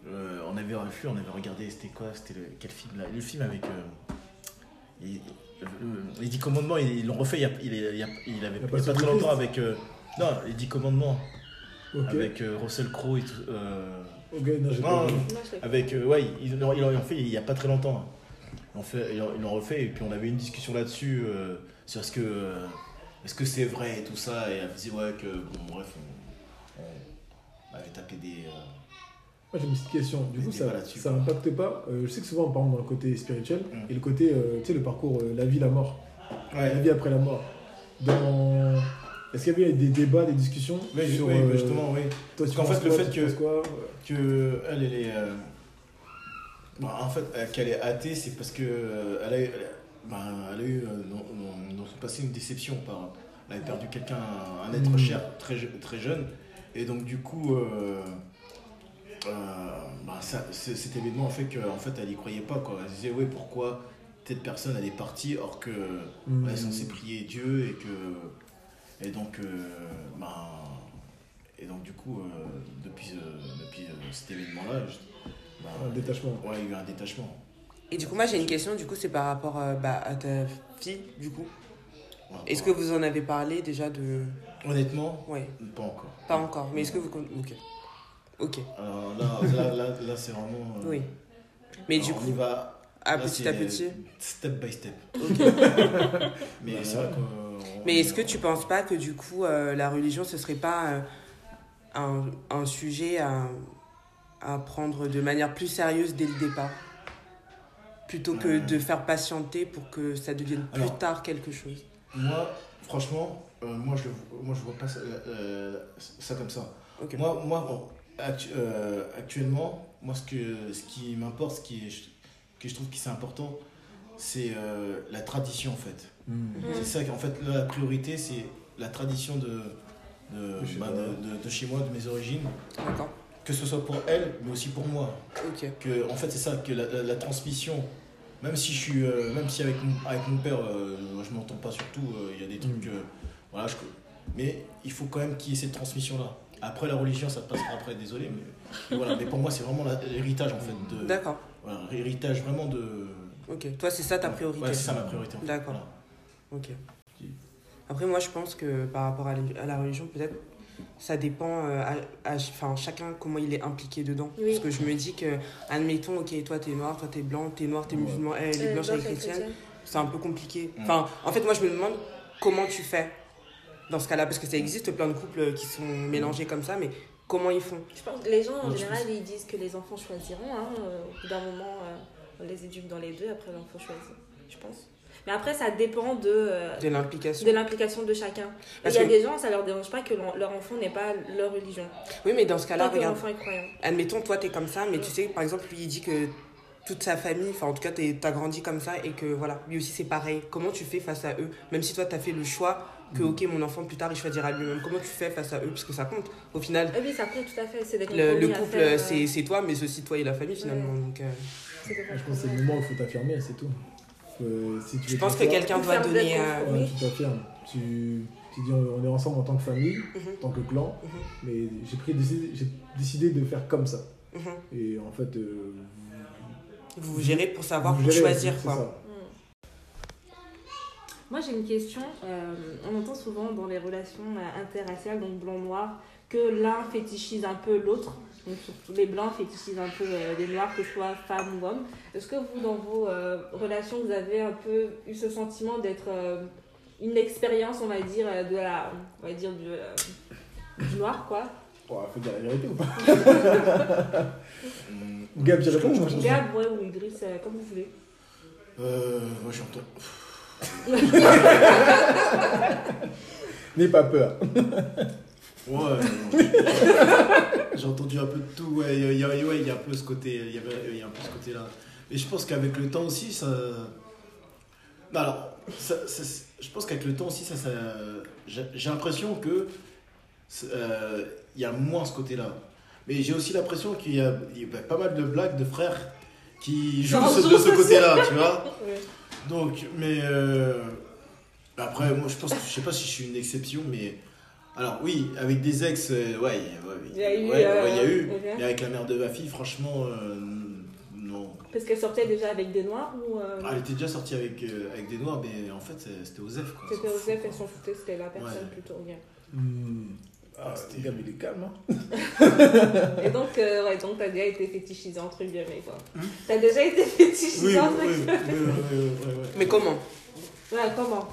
S5: Euh, on avait film, on avait regardé, c'était quoi C'était le, quel film là Le film avec. euh, il- le- les 10 commandements, ils l'ont refait il y a, il, il y a- il avait
S4: Il y a
S5: il
S4: pas
S5: très longtemps avec. euh, non, les 10 commandements avec euh, Russell Crowe et tout. euh,
S4: Ok, non,
S5: avec euh, ouais, ils l'ont ils l'ont fait il y a pas très longtemps. Ils l'ont fait, ils l'ont- ils l'ont refait et puis on avait une discussion là-dessus euh, sur ce que euh, est-ce que c'est vrai et tout ça et elle disait ouais que bon bref on, on avait tapé des euh,
S4: Moi j'ai une petite question. Du coup, ça, ça impacte pas. euh, je sais que souvent on parle dans le côté spirituel et le côté, euh, tu sais, le parcours, euh, la vie, la mort. La
S5: ouais
S4: vie après la mort. Dans... Est-ce qu'il y avait des débats, des discussions
S5: oui,
S4: sur.
S5: oui,
S4: euh,
S5: justement oui
S4: Toi, tu
S5: qu'en
S4: penses
S5: fait, le fait que-
S4: quoi
S5: que elle, elle est. bah, en fait, qu'elle est athée, c'est parce que elle a, eu- elle a- bah, elle a eu euh, dans, son passé une déception. Par, elle avait perdu quelqu'un, un être
S4: Mm.
S5: cher, très, je- très jeune. Et donc, du coup, bah, ça- cet événement a fait qu'en fait, elle y croyait pas. Quoi. Elle se disait, oui, pourquoi telle personne, elle est partie, or que
S4: Mm.
S5: elle est censée prier Dieu et que. Et donc, euh, ben, et donc du coup, euh, depuis, euh, depuis euh, cet événement-là, ben,
S4: Un détachement.
S5: ouais, il y a eu un détachement.
S1: Et du coup, moi j'ai une question, du coup, c'est par rapport euh, bah, à ta fille, du coup.
S5: Ouais,
S1: Est-ce que vous en avez parlé déjà de.
S5: Honnêtement,
S1: Ouais,
S5: pas encore.
S1: pas encore, mais est-ce que vous. Ok. Ok,
S5: Alors là, là, là, là, c'est vraiment. euh,
S1: oui. Mais du
S5: alors, on y
S1: coup,
S5: va
S1: à
S5: là,
S1: petit à petit.
S5: Step by step.
S1: Ok.
S5: Mais
S4: Bah,
S5: c'est vrai que.
S1: Mais est-ce que tu penses pas que du coup euh, la religion ce serait pas euh, un, un sujet à, à prendre de manière plus sérieuse dès le départ? Plutôt que
S5: Euh.
S1: de faire patienter pour que ça devienne plus
S5: Alors.
S1: tard quelque chose?
S5: Moi, franchement, euh, moi, je, moi je vois pas ça, euh, ça comme ça. Moi, moi actuellement, moi ce, que, ce qui m'importe, ce qui est, que je trouve que c'est important, c'est euh, la tradition en fait.
S4: Mm.
S5: C'est ça qu'en fait, là, la priorité, c'est la tradition de, de,
S4: De chez
S5: bah,
S4: toi.
S5: de, de- de chez moi, de mes origines,
S1: D'accord.
S5: que ce soit pour elle, mais aussi pour moi. Que, en fait, c'est ça, que la, la- la transmission, même si je suis, euh, même si avec mon, avec mon père, euh, je m'entends pas surtout, euh, il y a des trucs,
S4: Mm.
S5: euh, voilà, je, mais il faut quand même qu'il y ait cette transmission-là. Après, la religion, ça passera après, désolé, mais, mais voilà. Mais pour moi, c'est vraiment l'héritage, en fait, de,
S1: D'accord.
S5: voilà, l'héritage vraiment de.
S1: Ok. Toi c'est ça ta priorité.
S5: Ouais, c'est ça ma priorité. en fait.
S1: D'accord.
S5: Voilà.
S1: Ok. Après moi je pense que par rapport à la, à la religion peut-être ça dépend euh, à, à- enfin, chacun comment il est impliqué dedans.
S2: Oui.
S1: Parce que je me dis que admettons ok toi t'es noir, toi t'es blanc, t'es noir, t'es musulman, elle, elle est blanche, elle est chrétienne. c'est un peu compliqué.
S5: Mm.
S1: Enfin, en fait, moi, je me demande comment tu fais. Dans ce cas-là Parce que ça existe plein de couples qui sont mélangés comme ça, mais comment ils font?
S2: Je pense que les gens, en général, ils disent que les enfants choisiront. Hein. Au bout d'un moment, euh, on les éduque dans les deux, après l'enfant choisit, je pense. Mais après, ça dépend de, euh,
S1: De l'implication.
S2: de l'implication de chacun. Il y a
S1: que-
S2: des gens, ça leur dérange pas que leur leur enfant n'ait pas leur religion.
S1: Oui, mais dans ce cas-là, regarde.
S2: l'enfant est croyant.
S1: Admettons, toi, t'es comme ça, mais tu sais, par exemple, lui, il dit que toute sa famille, enfin, en tout cas, t'es- t'as grandi comme ça et que voilà, lui aussi, c'est pareil. Comment tu fais face à eux? Même si toi, t'as fait le choix que, ok, mon enfant, plus tard, il choisira lui-même. Comment tu fais face à eux? Parce que ça compte. Au final,
S2: oui, ça compte tout à fait. Des
S1: le, couple,
S2: euh,
S1: c'est c'est toi, mais c'est aussi toi et la famille, finalement. Donc, euh,
S4: Je pense que c'est le moment où il faut t'affirmer, c'est tout. Faut- si tu
S1: je pense
S4: faire
S1: que quelqu'un doit donner. euh,
S4: ouais, tu t'affirmes. Tu, tu dis on est ensemble en tant que famille,
S1: Mhm.
S4: en tant que clan,
S1: Mhm.
S4: mais j'ai pris décidé, j'ai décidé de faire comme ça.
S1: mhm.
S4: Et en fait, euh,
S1: Vous vous gérez pour savoir,
S4: vous
S1: pour
S4: gérez,
S1: choisir, quoi.
S4: ça.
S2: Moi, j'ai une question. Euh, on entend souvent dans les relations euh, interraciales, donc blanc-noir, que l'un fétichise un peu l'autre. Donc, surtout les blancs fétichisent un peu euh, les noirs, que ce soit femme ou homme. Est-ce que vous, dans vos euh, relations, vous avez un peu eu ce sentiment d'être euh, une expérience, on va dire, de la, on va dire du, euh, du noir, quoi?
S4: Ouais, faut dire la vérité ou pas? Gab, tu réponds je
S2: Gab, ouais, ou Idriss, comme vous voulez.
S5: Euh, moi j'entends.
S4: N'aie pas peur.
S5: Ouais, j'ai entendu un peu de tout. Ouais, il y, a- ouais, il y a un peu ce côté, il y avait, il y a un peu ce côté-là. Mais je pense qu'avec le temps aussi, ça. Non, alors, ça- ça- je pense qu'avec le temps aussi, ça, ça j'ai l'impression que euh, il y a moins ce côté-là. Mais j'ai aussi l'impression qu'il y, a il y a pas mal de blagues de frères qui jouent ce- de ce
S2: ce-
S5: côté-là, tu vois.
S2: Ouais.
S5: Donc, mais euh, après, moi, je pense que je sais pas si je suis une exception, mais alors oui, avec des ex, euh, ouais,
S2: Il y a eu,
S5: ouais,
S2: euh,
S5: ouais, il y a eu.
S2: ok.
S5: Mais avec la mère de ma fille, franchement, euh, non.
S2: Parce qu'elle sortait déjà avec des noirs ou. euh,
S5: Ah, elle était déjà sortie avec, euh, avec des noirs, mais en fait, c'était Osef. quoi.
S2: C'était Osef, elles s'en foutaient, c'était la personne plutôt. ok.
S4: Ah,
S5: c'était-
S4: Gab, il est calme. Hein
S2: Et donc, euh, ouais, donc t'as déjà été fétichisé entre guillemets, quoi.
S5: Hmm
S2: T'as déjà été fétichisé
S5: Oui, oui,
S2: entre
S5: oui, oui,
S2: guillemets.
S5: oui, oui, oui, oui, oui.
S1: Mais comment
S2: Ouais, comment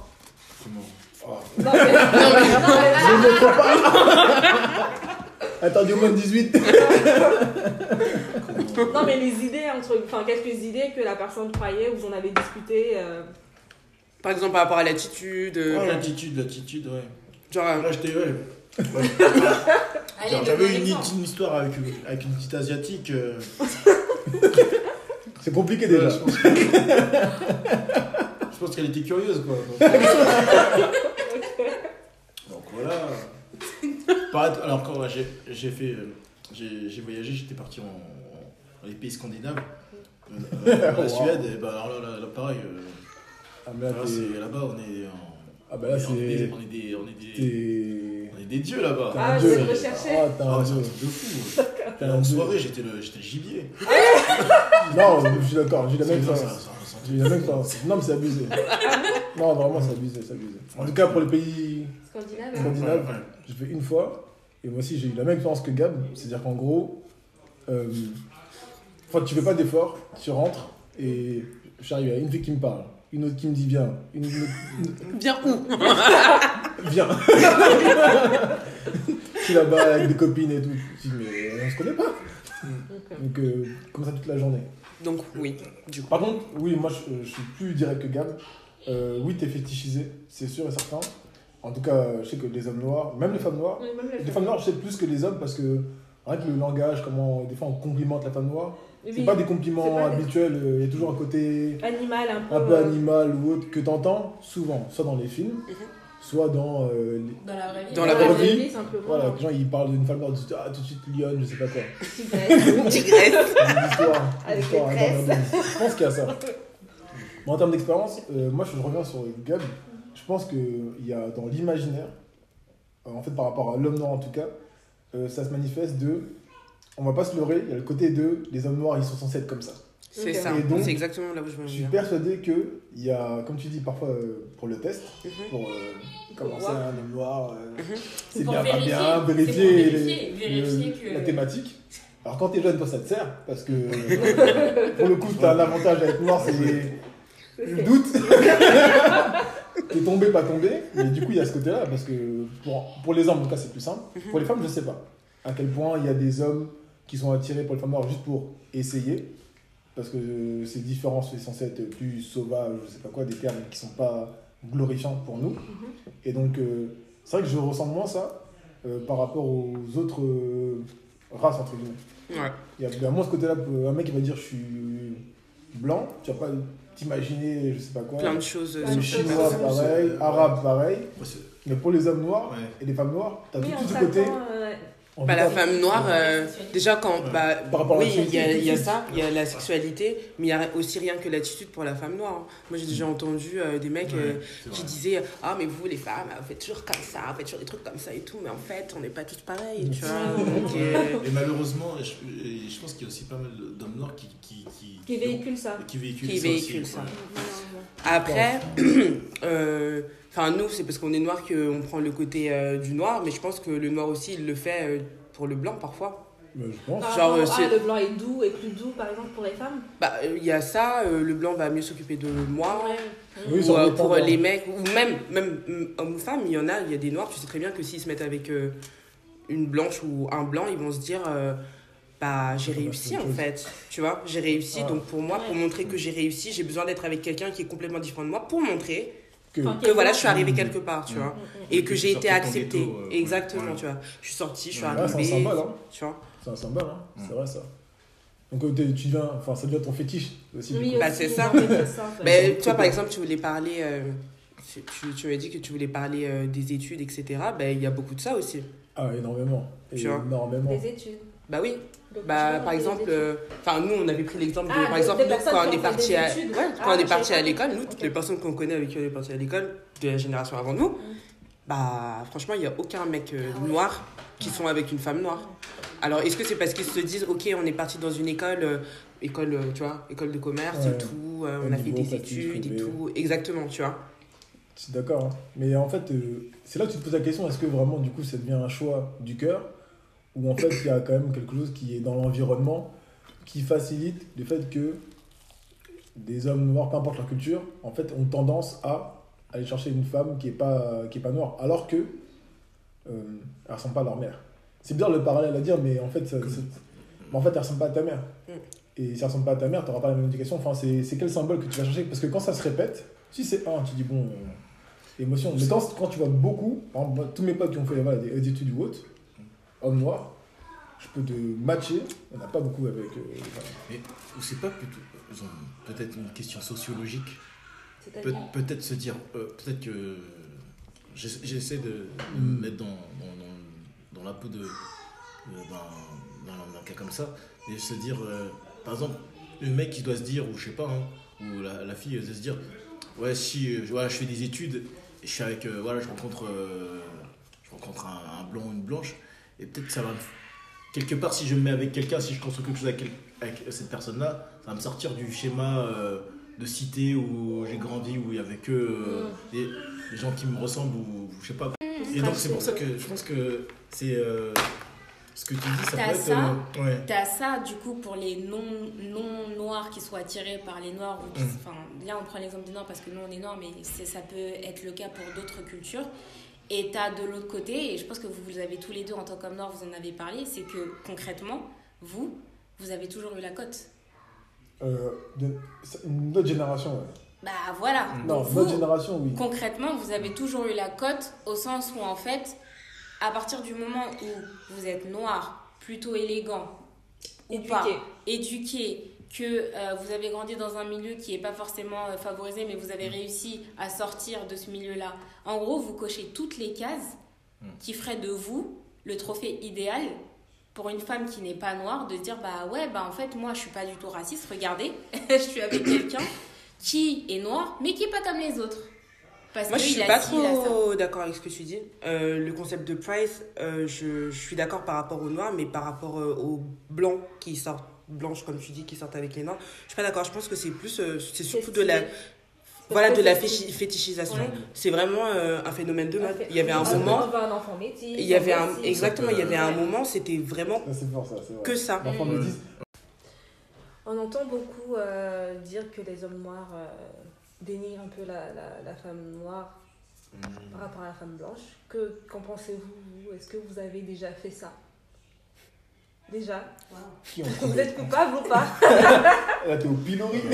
S5: Comment
S4: Oh.
S2: Non, mais. non, mais, mais
S4: crois pas Attendez au moins de 18
S5: Comment
S2: non, mais les idées, entre. Enfin, quelques idées que la personne croyait, ou vous en avez discuté. euh,
S1: Par exemple, par rapport à l'attitude. euh,
S5: Ouais, l'attitude, l'attitude, ouais.
S1: genre, euh,
S5: Là, j'étais, ouais. J'avais
S3: un
S5: une, une histoire avec, une- avec une petite asiatique. euh,
S4: C'est compliqué déjà.
S5: Ouais, je pense pense qu'elle était curieuse, quoi. Donc voilà. Alors quand j'ai fait, euh, j'ai voyagé, j'étais parti en, en- dans les pays scandinaves, euh, euh, en
S4: Wow.
S5: Suède, et bah alors là, là, là, pareil, euh,
S4: Ah, là,
S5: là-bas on est, en-
S4: ah, bah là,
S5: on est des,
S4: c'est.
S5: on est des, on est des, on est des dieux là-bas.
S2: Ah,
S4: un
S2: je
S4: dieu.
S2: vais te rechercher.
S4: Ah, t'es
S5: Ah,
S4: un
S5: c'est un
S4: dieu.
S5: truc de fou.
S4: T'es un
S5: En
S4: dieu.
S5: soirée, j'étais le, j'étais le gibier.
S4: Non, je suis d'accord, j'ai la même J'ai la même. Non, mais c'est abusé. Non, vraiment, c'est abusé, c'est abusé. En tout cas, pour les pays
S2: Scandinave.
S4: scandinaves,
S5: Ouais, ouais.
S4: j'ai fait une fois. Et moi aussi, j'ai eu la même expérience que Gab. C'est-à-dire qu'en gros, euh, enfin, tu fais pas d'effort, tu rentres et j'arrive à une fille qui me parle, une autre qui me dit viens, une autre
S1: Bien où
S4: viens. je suis là-bas avec des copines et tout. Je dis mais on se connaît pas. Donc euh, comme ça toute la journée.
S1: Donc, oui, du coup.
S4: Par contre, oui, moi je, je suis plus direct que Gab. Euh, oui, t'es fétichisé, c'est sûr et certain. En tout cas, je sais que les hommes noirs, même les femmes noires,
S2: Oui, même les
S4: les femmes noires, je sais plus que les hommes parce que avec le langage, comment des fois on complimente la femme noire, c'est
S2: Oui.
S4: pas des compliments
S2: C'est pas des-
S4: habituels, euh, il y a toujours un côté
S2: Animal un peu.
S4: un peu
S2: euh,
S4: animal ou autre que t'entends souvent, soit dans les films,
S1: Mhm.
S4: soit dans euh, les-
S3: Dans la vraie vie.
S1: Dans la
S4: vraie
S2: vraie
S4: vie,
S2: vie, simplement.
S4: voilà, les gens ils parlent d'une femme noire, ils disent ah tout de suite lionne, je sais pas quoi.
S2: Tigresse.
S1: Tigresse.
S4: Des histoires, des
S2: Avec.
S4: Je pense qu'il y a ça. Bon, en termes d'expérience, euh, moi je reviens sur Gab. Je pense qu'il y a dans l'imaginaire, euh, en fait par rapport à l'homme noir en tout cas, euh, ça se manifeste de. On va pas se leurrer, il y a le côté de les hommes noirs ils sont censés être comme ça.
S1: C'est ça. C'est exactement là où je en
S4: Je suis persuadé qu'il y a, comme tu dis parfois euh, pour le test,
S1: Mhm.
S4: pour euh, comment c'est un homme noir, euh,
S1: Mhm.
S4: c'est bien, pas bien, vérifier,
S3: vérifier,
S4: les-
S3: vérifier
S4: le-
S3: que-
S4: la thématique. Alors quand t'es jeune, toi ça te sert, parce que pour le coup, t'as un avantage à être noir, c'est le doute. t'es tombé, pas tombé. Mais du coup, il y a ce côté-là, parce que pour, pour les hommes, en tout cas, c'est plus simple.
S1: Mhm.
S4: Pour les femmes, je sais pas. À quel point il y a des hommes qui sont attirés pour les femmes noires juste pour essayer. Parce que ces différences sont censées être plus sauvages, je sais pas quoi, des termes qui sont pas glorifiants pour nous. Et donc, euh, c'est vrai que je ressens moins ça euh, par rapport aux autres euh, races, entre guillemets.
S1: Ouais.
S4: Il y a, a moins ce côté-là. Un mec qui va dire je suis blanc, tu vas pas t'imaginer, je sais pas quoi.
S1: Plein de choses euh,
S2: Plein de
S4: chinois, pareil, arabes, pareil. Mais pour les hommes noirs
S5: ouais.
S4: et les femmes noires, t'as
S2: Oui,
S4: tout, ce côté.
S2: euh,
S1: Bah, la femme noire, euh, déjà quand.
S5: Ouais.
S1: Bah,
S4: Par rapport à
S1: oui,
S4: la
S1: il y a, y ça, il y a la sexualité, mais il y a aussi rien que l'attitude pour la femme noire. Moi, j'ai déjà entendu euh, des mecs euh,
S5: Ouais,
S1: qui
S5: vrai.
S1: disaient Ah, mais vous, les femmes, vous faites toujours comme ça, vous faites toujours des trucs comme ça et tout, mais en fait, on n'est pas tous pareils, tu vois. Donc, euh,
S5: Et malheureusement, je, et je pense qu'il y a aussi pas mal d'hommes noirs qui, qui, qui,
S2: qui véhicule ça.
S5: qui véhiculent ça
S1: véhiculent. Après, euh, enfin nous, c'est parce qu'on est noir qu'on prend le côté euh, du noir, mais je pense que le noir aussi, il le fait euh, pour le blanc parfois.
S4: bah, je pense.
S1: Genre, euh,
S2: à
S1: c'est-
S2: le blanc est doux et plus doux, par exemple, pour les femmes?
S1: Bah, euh, il y a ça, euh, le blanc va mieux s'occuper de moi.
S4: Oui,
S1: ou euh, pour les mecs, ou même, même mm, hommes ou femmes, il y en a, il y a des noirs, tu sais très bien que s'ils se mettent avec euh, une blanche ou un blanc, ils vont se dire, euh, bah j'ai
S4: va,
S1: réussi en fait, tu vois, j'ai réussi,
S4: Ah.
S1: donc pour moi, pour montrer que j'ai réussi, j'ai besoin d'être avec quelqu'un qui est complètement différent de moi pour montrer
S4: Que,
S2: Enfin,
S1: que voilà, je suis
S4: Mm.
S1: arrivée quelque part, tu
S5: Mm.
S1: vois,
S2: Mm,
S1: et que
S5: Que
S1: j'ai été acceptée,
S5: ghetto, euh,
S1: exactement,
S5: ouais.
S1: tu vois, je suis sortie, je suis
S5: ouais,
S4: c'est un
S1: arrivée,
S4: symbole, hein.
S1: tu vois,
S4: c'est un symbole, hein.
S5: Mm.
S4: c'est vrai ça. Donc euh, tu deviens, enfin ça devient ton fétiche aussi.
S2: Oui.
S1: Bah, c'est ça. Mais toi, par exemple, tu voulais parler, euh, tu, tu, dit que tu voulais parler euh, des études, etc. Ben, il y a beaucoup de ça aussi.
S4: Ah, énormément.
S1: Tu vois.
S4: énormément.
S2: Des études.
S1: Bah oui.
S2: Donc,
S1: Bah, par exemple, euh, enfin nous, on avait pris l'exemple de,
S2: Ah,
S1: par exemple, nous,
S2: personnes
S1: quand
S2: qui
S1: on est
S2: ont fait
S1: parti
S2: des
S1: à,
S2: études.
S1: ouais,
S2: Ah,
S1: quand on est parti à
S2: pas.
S1: l'école, nous, toutes les personnes qu'on connaît avec qui on est parti à l'école, de la génération avant nous,
S2: Mm.
S1: bah franchement, il y a aucun mec euh,
S2: Ah ouais.
S1: noir qui sont avec une femme noire. Alors, est-ce que c'est parce qu'ils se disent, ok, on est parti dans une école, euh, école, euh, tu vois, école de commerce
S4: Ouais.
S1: et tout, euh, on a fait des études et tout, exactement, tu vois.
S4: Je suis d'accord. hein. Mais en fait, euh, c'est là que tu te poses la question est-ce que vraiment, du coup, ça devient un choix du cœur Ou en fait, il y a quand même quelque chose qui est dans l'environnement qui facilite le fait que des hommes noirs, peu importe leur culture, en fait, ont tendance à aller chercher une femme qui est pas, qui est pas noire, alors que euh, elle ressemble pas à leur mère. C'est bizarre le parallèle à dire, mais en fait, ça- mais en fait, elle ressemble pas à ta mère.
S1: Mm.
S4: Et si elle ressemble pas à ta mère, tu n'auras pas la même éducation. Enfin, c'est quel symbole que tu vas chercher? Parce que quand ça se répète, si c'est un, tu dis bon, euh, émotion. Mais quand, quand tu vois beaucoup, par exemple, tous mes potes qui ont fait voilà, des, des études ou autres, hommes noirs, je peux te matcher. On n'a pas beaucoup avec. euh, voilà.
S5: Mais c'est pas plutôt genre, peut-être une question sociologique Peut-être se dire, euh, peut-être que j'essa- j'essaie de
S4: Mm.
S5: me mettre dans, dans, dans, dans la peau de, de- d'un, cas comme ça et se dire, euh, par exemple, le mec qui doit se dire, ou je sais pas, hein, ou la, la fille elle doit se dire, ouais, si euh, voilà, je fais des études et je suis avec, euh, voilà, je rencontre, euh, je rencontre un, un blanc ou une blanche et peut-être ça va me quelque part, si je me mets avec quelqu'un, si je construis quelque chose avec, quel- avec cette personne-là, ça va me sortir du schéma euh, de cité où j'ai grandi, où il y avait que euh, des, des gens qui me ressemblent, ou je sais pas. Et donc, c'est pour ça que je pense que c'est. euh, ce que tu dis, ça
S3: T'as
S5: peut être.
S3: ça
S5: ouais.
S3: T'as ça, du coup, pour les non- non-noirs qui sont attirés par les noirs. ou qui-
S5: Mm.
S3: là, on prend l'exemple des noirs parce que nous, on est noirs, mais ça peut être le cas pour d'autres cultures. Et t'as de l'autre côté, et je pense que vous, vous avez tous les deux, en tant qu'homme noir, vous en avez parlé, c'est que concrètement, vous, vous avez toujours eu la cote.
S4: Euh, de- autre génération, ouais.
S3: Bah voilà.
S5: Mm.
S4: Non,
S3: Donc,
S4: notre
S3: vous,
S4: génération, oui.
S3: concrètement, vous avez toujours eu la cote au sens où, en fait, à partir du moment où vous êtes noir, plutôt élégant, ou
S2: Éduqué.
S3: pas, éduqué, que euh, vous avez grandi dans un milieu qui n'est pas forcément euh, favorisé, mais vous avez réussi à sortir de ce milieu-là. En gros, vous cochez toutes les cases
S5: Mm.
S3: qui feraient de vous le trophée idéal pour une femme qui n'est pas noire, de se dire bah ouais, bah en fait, moi je suis pas du tout raciste, regardez, je suis avec quelqu'un qui est noir, mais qui est pas comme les autres. Parce
S1: Moi, je suis
S3: a
S1: pas trop d'accord avec ce que tu dis. Euh, le concept de Price, euh, je, je suis d'accord par rapport aux noirs, mais par rapport euh, aux blancs qui sortent, blanches comme tu dis, qui sortent avec les noirs, je suis pas d'accord. Je pense que c'est plus, euh, c'est surtout de la, voilà, de la fétichisation.
S2: Ouais.
S1: C'est vraiment euh, un phénomène de mode. Il y avait un moment,
S2: veut un enfant métis.
S1: il y avait un, exactement, il y avait un moment, c'était vraiment
S4: vrai.
S1: que ça.
S4: L'enfant
S3: Mm.
S4: métis,
S2: On entend beaucoup euh, dire que les hommes noirs euh, dénigrent un peu la, la, la femme noire par
S5: Hmm.
S2: rapport à la femme blanche. Que, qu'en pensez-vous vous? Est-ce que vous avez déjà fait ça? Déjà
S4: Qui en
S2: Vous êtes coupable ou pas
S4: Là, t'es au pilori.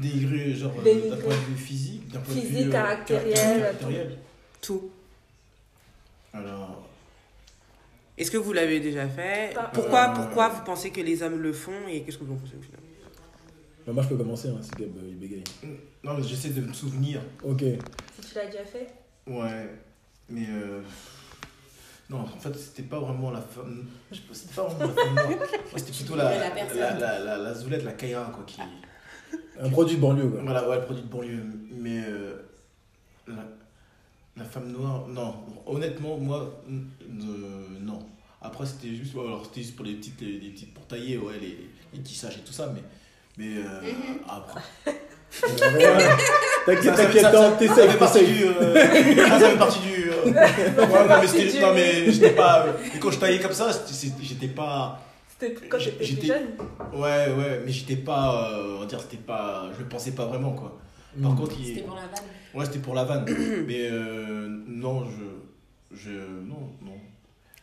S5: Dénigré, genre euh, d'un point de vue physique, d'un point de
S2: Physique,
S5: vue euh,
S2: caractériel,
S5: caractériel.
S1: Tout.
S5: Alors,
S1: Est-ce que vous l'avez déjà fait?
S2: Pas-
S1: pourquoi,
S5: Euh,
S1: pourquoi vous pensez que les hommes le font et qu'est-ce que vous en pensez au final?
S4: Bah, moi, je peux commencer, hein, si Gab euh, il bégaye.
S5: non, mais j'essaie de me souvenir.
S4: Ok.
S2: Si tu l'as déjà fait?
S5: Ouais, mais euh, non, en fait, c'était pas vraiment la femme. je sais pas, C'était pas vraiment la femme noire. Moi, C'était plutôt la,
S3: La personne.
S5: la, la, la, la zoulette, la Kaira, quoi, qui.
S4: Un produit de banlieue, quoi.
S5: Voilà, ouais, le produit de banlieue. Mais euh, la, la femme noire, non. Honnêtement, moi, euh, non. Après, c'était juste, ouais, alors, c'était juste pour les petites, les, les petites pour tailler, ouais, les, les tissages et tout ça, mais. Mais euh, après.
S4: T'inquiète, t'inquiète,
S5: ça-
S4: t'en-
S5: ça partie du. euh, ça fait partie du. euh, ouais, non, mais c'était. Non, mais j'étais pas. Et quand je taillais comme ça, j'étais pas.
S2: C'était quand
S5: j'étais-
S2: jeune
S5: Ouais, ouais, mais j'étais pas. euh, on va dire, c'était pas. Je le pensais pas vraiment, quoi. Par
S4: Mm.
S5: contre, il.
S3: C'était pour la vanne.
S5: Ouais, c'était pour la vanne. mais euh, non, je. Je. Non, non.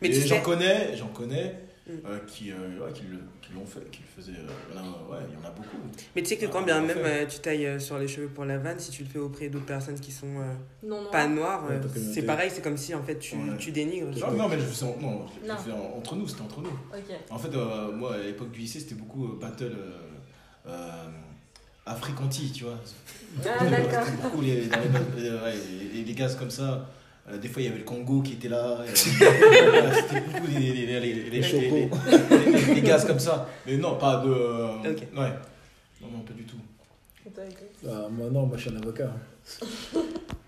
S1: Mais
S5: j'en connais, j'en connais.
S1: Mm.
S5: euh, qui, euh, ouais, qui le- l'ont fait, qui le faisaient. euh, il y en a- ouais, il y en a beaucoup.
S1: mais tu sais que
S5: Ah,
S1: quand bien
S5: on
S1: même euh, tu tailles euh, sur les cheveux pour la vanne, si tu le fais auprès d'autres personnes qui sont euh,
S2: Non, non.
S1: pas noires,
S4: Ouais,
S1: euh, c'est pareil, c'est comme si en fait tu,
S5: Ouais.
S1: tu dénigres.
S5: Non, non, mais je le faisais, en- non, je en- entre nous, c'était entre nous.
S2: Ok.
S5: En fait, euh, moi, à l'époque du lycée, c'était beaucoup euh, battle euh, euh, Africanti, tu vois.
S2: Ah, d'accord.
S5: Beaucoup les, dans les, ouais, les, les gaz comme ça. Euh, des fois, il y avait le Congo qui était là. euh, c'était beaucoup les, les, les, les, les, les,
S4: chocos.
S5: les- les- les gaz comme ça. Mais non, pas de. euh. Ouais. Non, non, pas du tout.
S4: Ah, moi, non, moi je suis un avocat.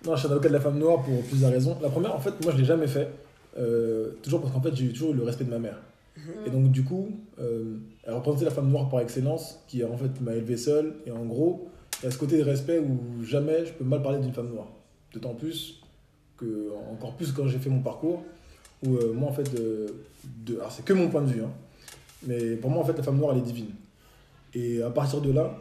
S4: non, je suis un avocat de la femme noire pour plusieurs raisons. La première, en fait, moi je l'ai jamais fait. euh, toujours parce qu'en fait, j'ai eu toujours eu le respect de ma mère. Et donc, du coup, euh, elle représentait la femme noire par excellence, qui en fait m'a élevé seul. Et en gros, il y a ce côté de respect où jamais je peux mal parler d'une femme noire. D'autant plus encore plus quand j'ai fait mon parcours, où euh, moi en fait, de, alors c'est que mon point de vue, hein, mais pour moi en fait, la femme noire elle est divine. Et à partir de là,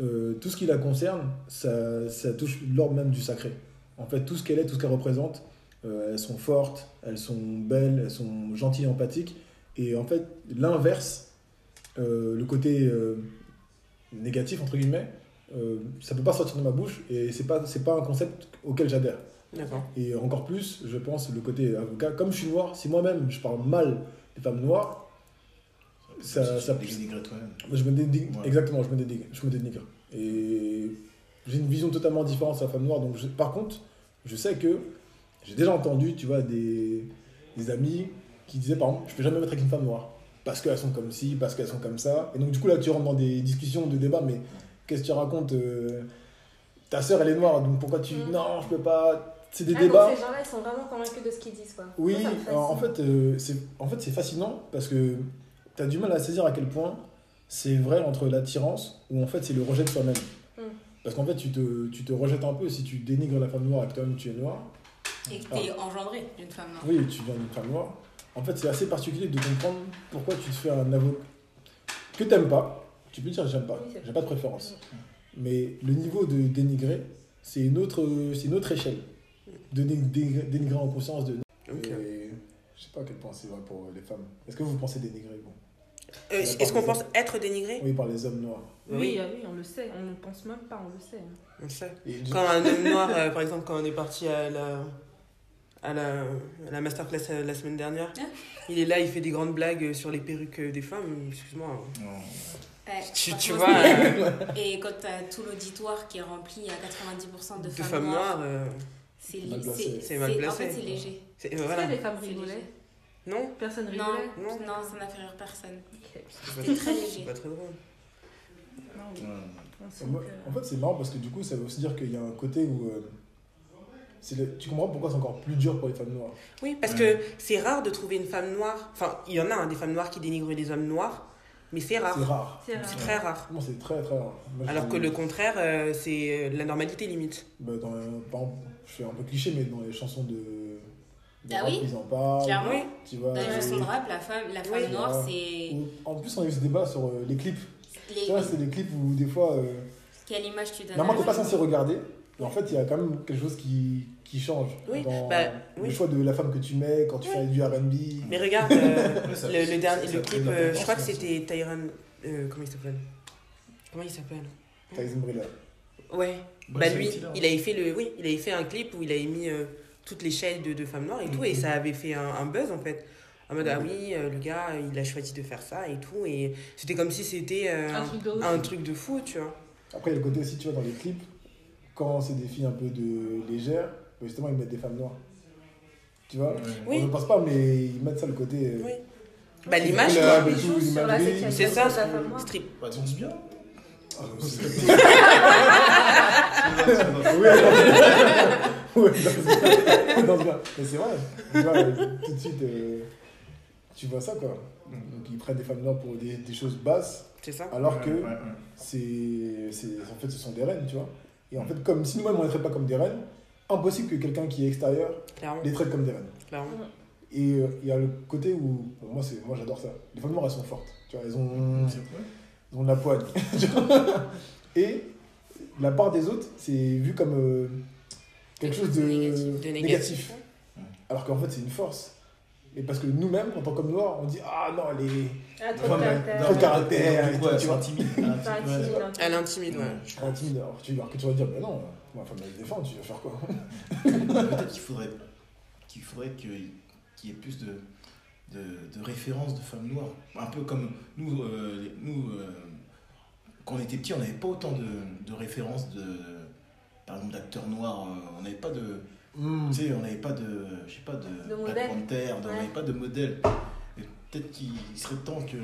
S4: euh, tout ce qui la concerne, ça, ça touche l'ordre même du sacré. En fait, tout ce qu'elle est, tout ce qu'elle représente, euh, elles sont fortes, elles sont belles, elles sont gentilles, empathiques. Et en fait, l'inverse, le côté négatif, entre guillemets, ça peut pas sortir de ma bouche et c'est pas, c'est pas un concept auquel j'adhère.
S1: D'accord.
S4: Et encore plus, je pense, le côté avocat, comme je suis noir, si moi-même je parle mal des femmes noires, ça,
S5: Si
S4: ça,
S5: tu te dénigres toi-même.
S4: je me dénigre,
S5: Ouais.
S4: exactement, je me dénigre, je me dénigre. Et j'ai une vision totalement différente sur la femme noire. Donc, je- par contre, je sais que j'ai déjà entendu, tu vois, des, des amis qui disaient, par exemple, je peux jamais me mettre avec une femme noire. Parce qu'elles sont comme ci, parce qu'elles sont comme ça. Et donc, du coup, là, tu rentres dans des discussions, de débats, mais qu'est-ce que tu racontes euh, Ta sœur, elle est noire, donc pourquoi tu.
S2: Mm.
S4: Non, je peux pas. C'est des
S2: Ah,
S4: débats.
S2: donc ces gens-là, ils sont vraiment convaincus de ce qu'ils disent, quoi.
S4: Oui,
S2: Moi, me
S4: alors, en fait, euh, c'est en fait, c'est fascinant parce que tu as du mal à saisir à quel point c'est vrai entre l'attirance ou en fait c'est le rejet de soi-même.
S2: Mm.
S4: Parce qu'en fait, tu te, tu te rejettes un peu si tu dénigres la femme noire et que toi-même tu es noir.
S3: Et que t'es engendré d'une femme noire.
S4: Oui, tu viens d'une femme noire. En fait, c'est assez particulier de comprendre pourquoi tu te fais un avocat que t'aimes pas. Tu peux dire j'aime pas, j'ai pas de préférence. Mais le niveau de dénigrer, c'est une autre, c'est une autre échelle. De dé- dé- dénigrer en conscience de.
S1: Ok.
S4: Et je sais pas à quel point c'est vrai pour les femmes. Est-ce que vous pensez dénigrer vous?
S1: Euh, Est-ce qu'on pense être dénigré?
S4: Oui, par les hommes noirs.
S2: Oui, ah oui, on le sait. On ne pense même pas, on le sait.
S1: On sait.
S4: Et du-
S1: Quand un homme noir, euh, par exemple, quand on est parti à la, à la, à la masterclass euh, la semaine dernière,
S3: Ah.
S1: il est là, il fait des grandes blagues sur les perruques des femmes. Excuse-moi.
S3: Ouais,
S1: Tu, tu vois, euh,
S3: Et quand t'as tout l'auditoire qui est rempli à 90% de,
S1: de
S3: femmes,
S1: femmes
S3: noires,
S1: noires, euh,
S3: c'est
S4: Mal placé.
S3: c'est-
S1: mal placé.
S3: En fait, c'est léger.
S1: c'est- euh, voilà.
S2: les femmes rigolaient.
S1: Non
S2: Personne
S3: Non,
S2: rigolait?
S3: non,
S1: Non.
S3: ça n'a fait rire personne. C'était très léger.
S1: C'est pas très drôle.
S2: Non,
S5: Ouais.
S4: En fait, c'est marrant parce que du coup, ça veut aussi dire qu'il y a un côté où. euh, le- Tu comprends pourquoi c'est encore plus dur pour les femmes noires?
S1: Oui, parce
S5: Ouais.
S1: que c'est rare de trouver une femme noire. Enfin, il y en a hein, des femmes noires qui dénigrent les hommes noirs, mais c'est rare.
S4: rare.
S2: C'est rare.
S1: C'est très rare.
S4: Moi, c'est très très rare. Moi,
S1: Alors que le contraire, euh, c'est la normalité limite.
S4: bah, dans, par exemple, je fais un peu cliché, mais dans les chansons de. de
S3: Ah
S4: rap,
S3: oui
S4: Ils en parlent.
S3: Clairement.
S1: Oui.
S4: Tu vois,
S3: Dans les chansons de rap, la femme, la femme
S1: Oui.
S3: noire, c'est.
S4: En plus, on a eu ce débat sur euh, les clips.
S3: Les-
S4: Tu vois, c'est des clips où des fois. euh,
S3: Quelle image tu donnes
S4: Normalement, t'es pas censé regarder. Mais en fait, il y a quand même quelque chose qui, qui change
S1: Oui,
S4: dans
S1: bah,
S4: le choix de la femme que tu mets quand tu fais du RB.
S1: Mais regarde, euh, le, le dernier, le clip, euh, je crois que c'était Tyron. euh, comment il s'appelle? Comment il s'appelle?
S4: Tyson Briller.
S1: Ouais.
S5: Bah,
S1: Bah lui, il avait fait le, oui, il avait fait un clip où il avait mis euh, toutes les chaînes de, de femmes noires et tout, et ça avait fait un, un buzz en fait. En mode, ah oui, euh, le gars, il a choisi de faire ça et tout, et c'était comme si c'était euh,
S2: Un truc de ouf.
S1: un truc de fou, tu vois.
S4: Après, il y a le côté aussi, tu vois, dans les clips, quand c'est des filles un peu de légères, bah, justement, ils mettent des femmes noires. Tu vois.
S1: Oui.
S4: On ne pense pas, mais ils mettent ça le côté. euh,
S1: Oui. Bah l'image. C'est ça, strip.
S5: Bah, bien.
S4: Ah, c'est-
S5: Oui,
S4: Oui, attends. Ouais, dans- ce cas. Mais c'est vrai. Tu vois, tout de suite, euh, tu vois ça, quoi. Donc, ils prennent des femmes noires pour des, des choses basses,
S1: C'est ça
S4: alors que
S5: Ouais, ouais, ouais.
S4: c'est, c'est, en fait, ce sont des reines, tu vois. Et en fait, comme si nous-mêmes, on ne les traite pas comme des reines, impossible que quelqu'un qui est extérieur
S1: Clairement.
S4: les traite comme des reines.
S1: clairement.
S4: Et euh, il y a le côté où, moi, c'est, moi j'adore ça. Les femmes noires, elles sont fortes. Tu vois, elles ont,
S5: C'est vrai.
S4: Ont de la poigne. Et la part des autres, c'est vu comme euh, quelque chose de,
S3: Négatif.
S1: De
S4: négatif.
S1: négatif.
S4: Alors qu'en fait, c'est une force. Et parce que nous-mêmes, en tant qu'hommes noirs, on dit Ah non, elle est.
S2: Ah, trop de caractère.
S4: trop de caractère. et
S5: Ouais,
S4: tout, tu
S5: c'est
S4: vois.
S5: intimide. Intimide, ouais.
S1: Elle intimide, ouais.
S4: Je suis intime. Alors, tu, alors que tu vas dire Bah non, ma femme, elle se défend, tu vas faire quoi?
S5: Peut-être qu'il faudrait qu'il faudrait que- qu'il y ait plus de, de, de références de femmes noires. Un peu comme nous, euh, nous euh, quand on était petits, on n'avait pas autant de, de références de, par exemple, d'acteurs noirs. euh, On n'avait pas de,
S4: Hmm.
S5: tu sais, on n'avait pas de, je sais pas, de,
S2: De
S5: Black
S2: modèle.
S5: Panther, de- on
S2: Ouais.
S5: n'avait pas de modèle. Peut-être qu'il serait temps que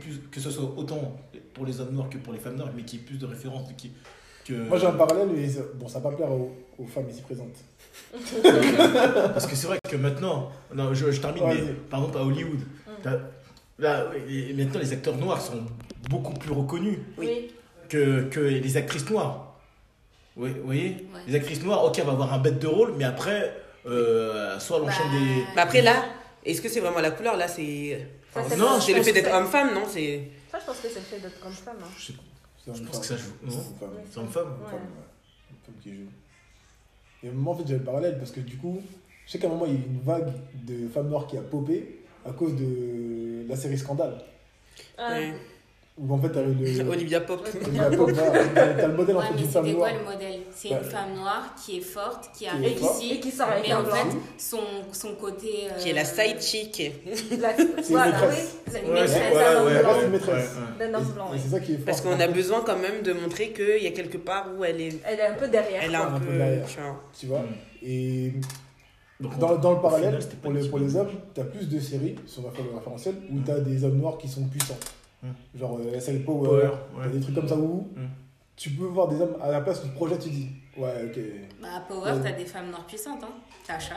S5: plus, que ce soit autant pour les hommes noirs que pour les femmes noires, mais qu'il y ait plus de références. qui- que...
S4: Moi, j'ai un parallèle, mais ça- bon, ça va pas plaire aux, aux femmes ici présentes.
S5: Parce que c'est vrai que maintenant, non, je, je termine,
S4: Vas-y.
S5: mais par exemple à Hollywood, t'as- là, maintenant les acteurs noirs sont beaucoup plus reconnus
S2: Oui.
S5: que, que les actrices noires. Oui, vous voyez
S3: Ouais.
S5: Les actrices noires, ok, on va avoir un bête de rôle, mais après, euh, soit elle enchaîne
S3: Bah,
S5: des.
S1: Mais après, là, est-ce que c'est vraiment la couleur? Là, c'est. Enfin, non,
S2: pas-
S1: c'est le fait d'être homme-femme, non? C'est.
S2: Ça, je pense que c'est le fait d'être comme femme. Hein.
S5: Je, sais-
S4: C'est
S5: je
S4: une
S5: pense que ça joue.
S4: C'est
S5: Non
S4: une femme.
S5: C'est une femme
S2: Ouais.
S4: femme, ouais. Une femme qui joue. Et moi, en fait, j'avais le parallèle parce que du coup, je sais qu'à un moment, il y a eu une vague de femmes noires qui a popé à cause de la série Scandale.
S2: Ah,
S1: Ouais.
S4: Où en fait, t'avais le.
S1: Olivia Pope.
S4: Olivia Pope, t'as le modèle en fait d'une femme noire.
S3: quoi le modèle? C'est
S4: Bah,
S3: une femme noire qui est forte, qui a
S4: est forte.
S2: Et
S3: réussi,
S2: qui sort avec
S3: mais en
S2: blanc.
S3: fait, son, son côté. euh,
S1: Qui est la side chick.
S2: La-
S4: C'est
S2: Voilà,
S4: une maîtresse.
S2: oui. C'est une
S5: Ouais,
S2: maîtresse
S5: c'est-
S4: c'est c'est ça qui est fort.
S1: Parce qu'on a besoin quand même de montrer qu'il y a quelque part où elle est.
S2: Elle est un peu derrière.
S1: Elle
S2: quoi.
S1: un
S4: un peu derrière.
S1: tu vois.
S4: Tu vois
S5: Mm.
S4: Et
S5: Donc,
S4: dans, dans le parallèle,
S5: final,
S4: pour les, pour les hommes, t'as plus de séries, si on va faire le référentiel, où
S5: Mm.
S4: t'as des hommes noirs qui sont puissants.
S5: Mm.
S4: Genre euh, SL Power,
S5: Power,
S4: t'as
S5: ouais.
S4: des trucs comme ça où
S5: Mm.
S4: tu peux voir des hommes à la place du projet, tu dis Ouais, ok.
S3: Bah, à Power,
S4: Ouais.
S3: t'as des femmes noires puissantes. Hein. Tasha.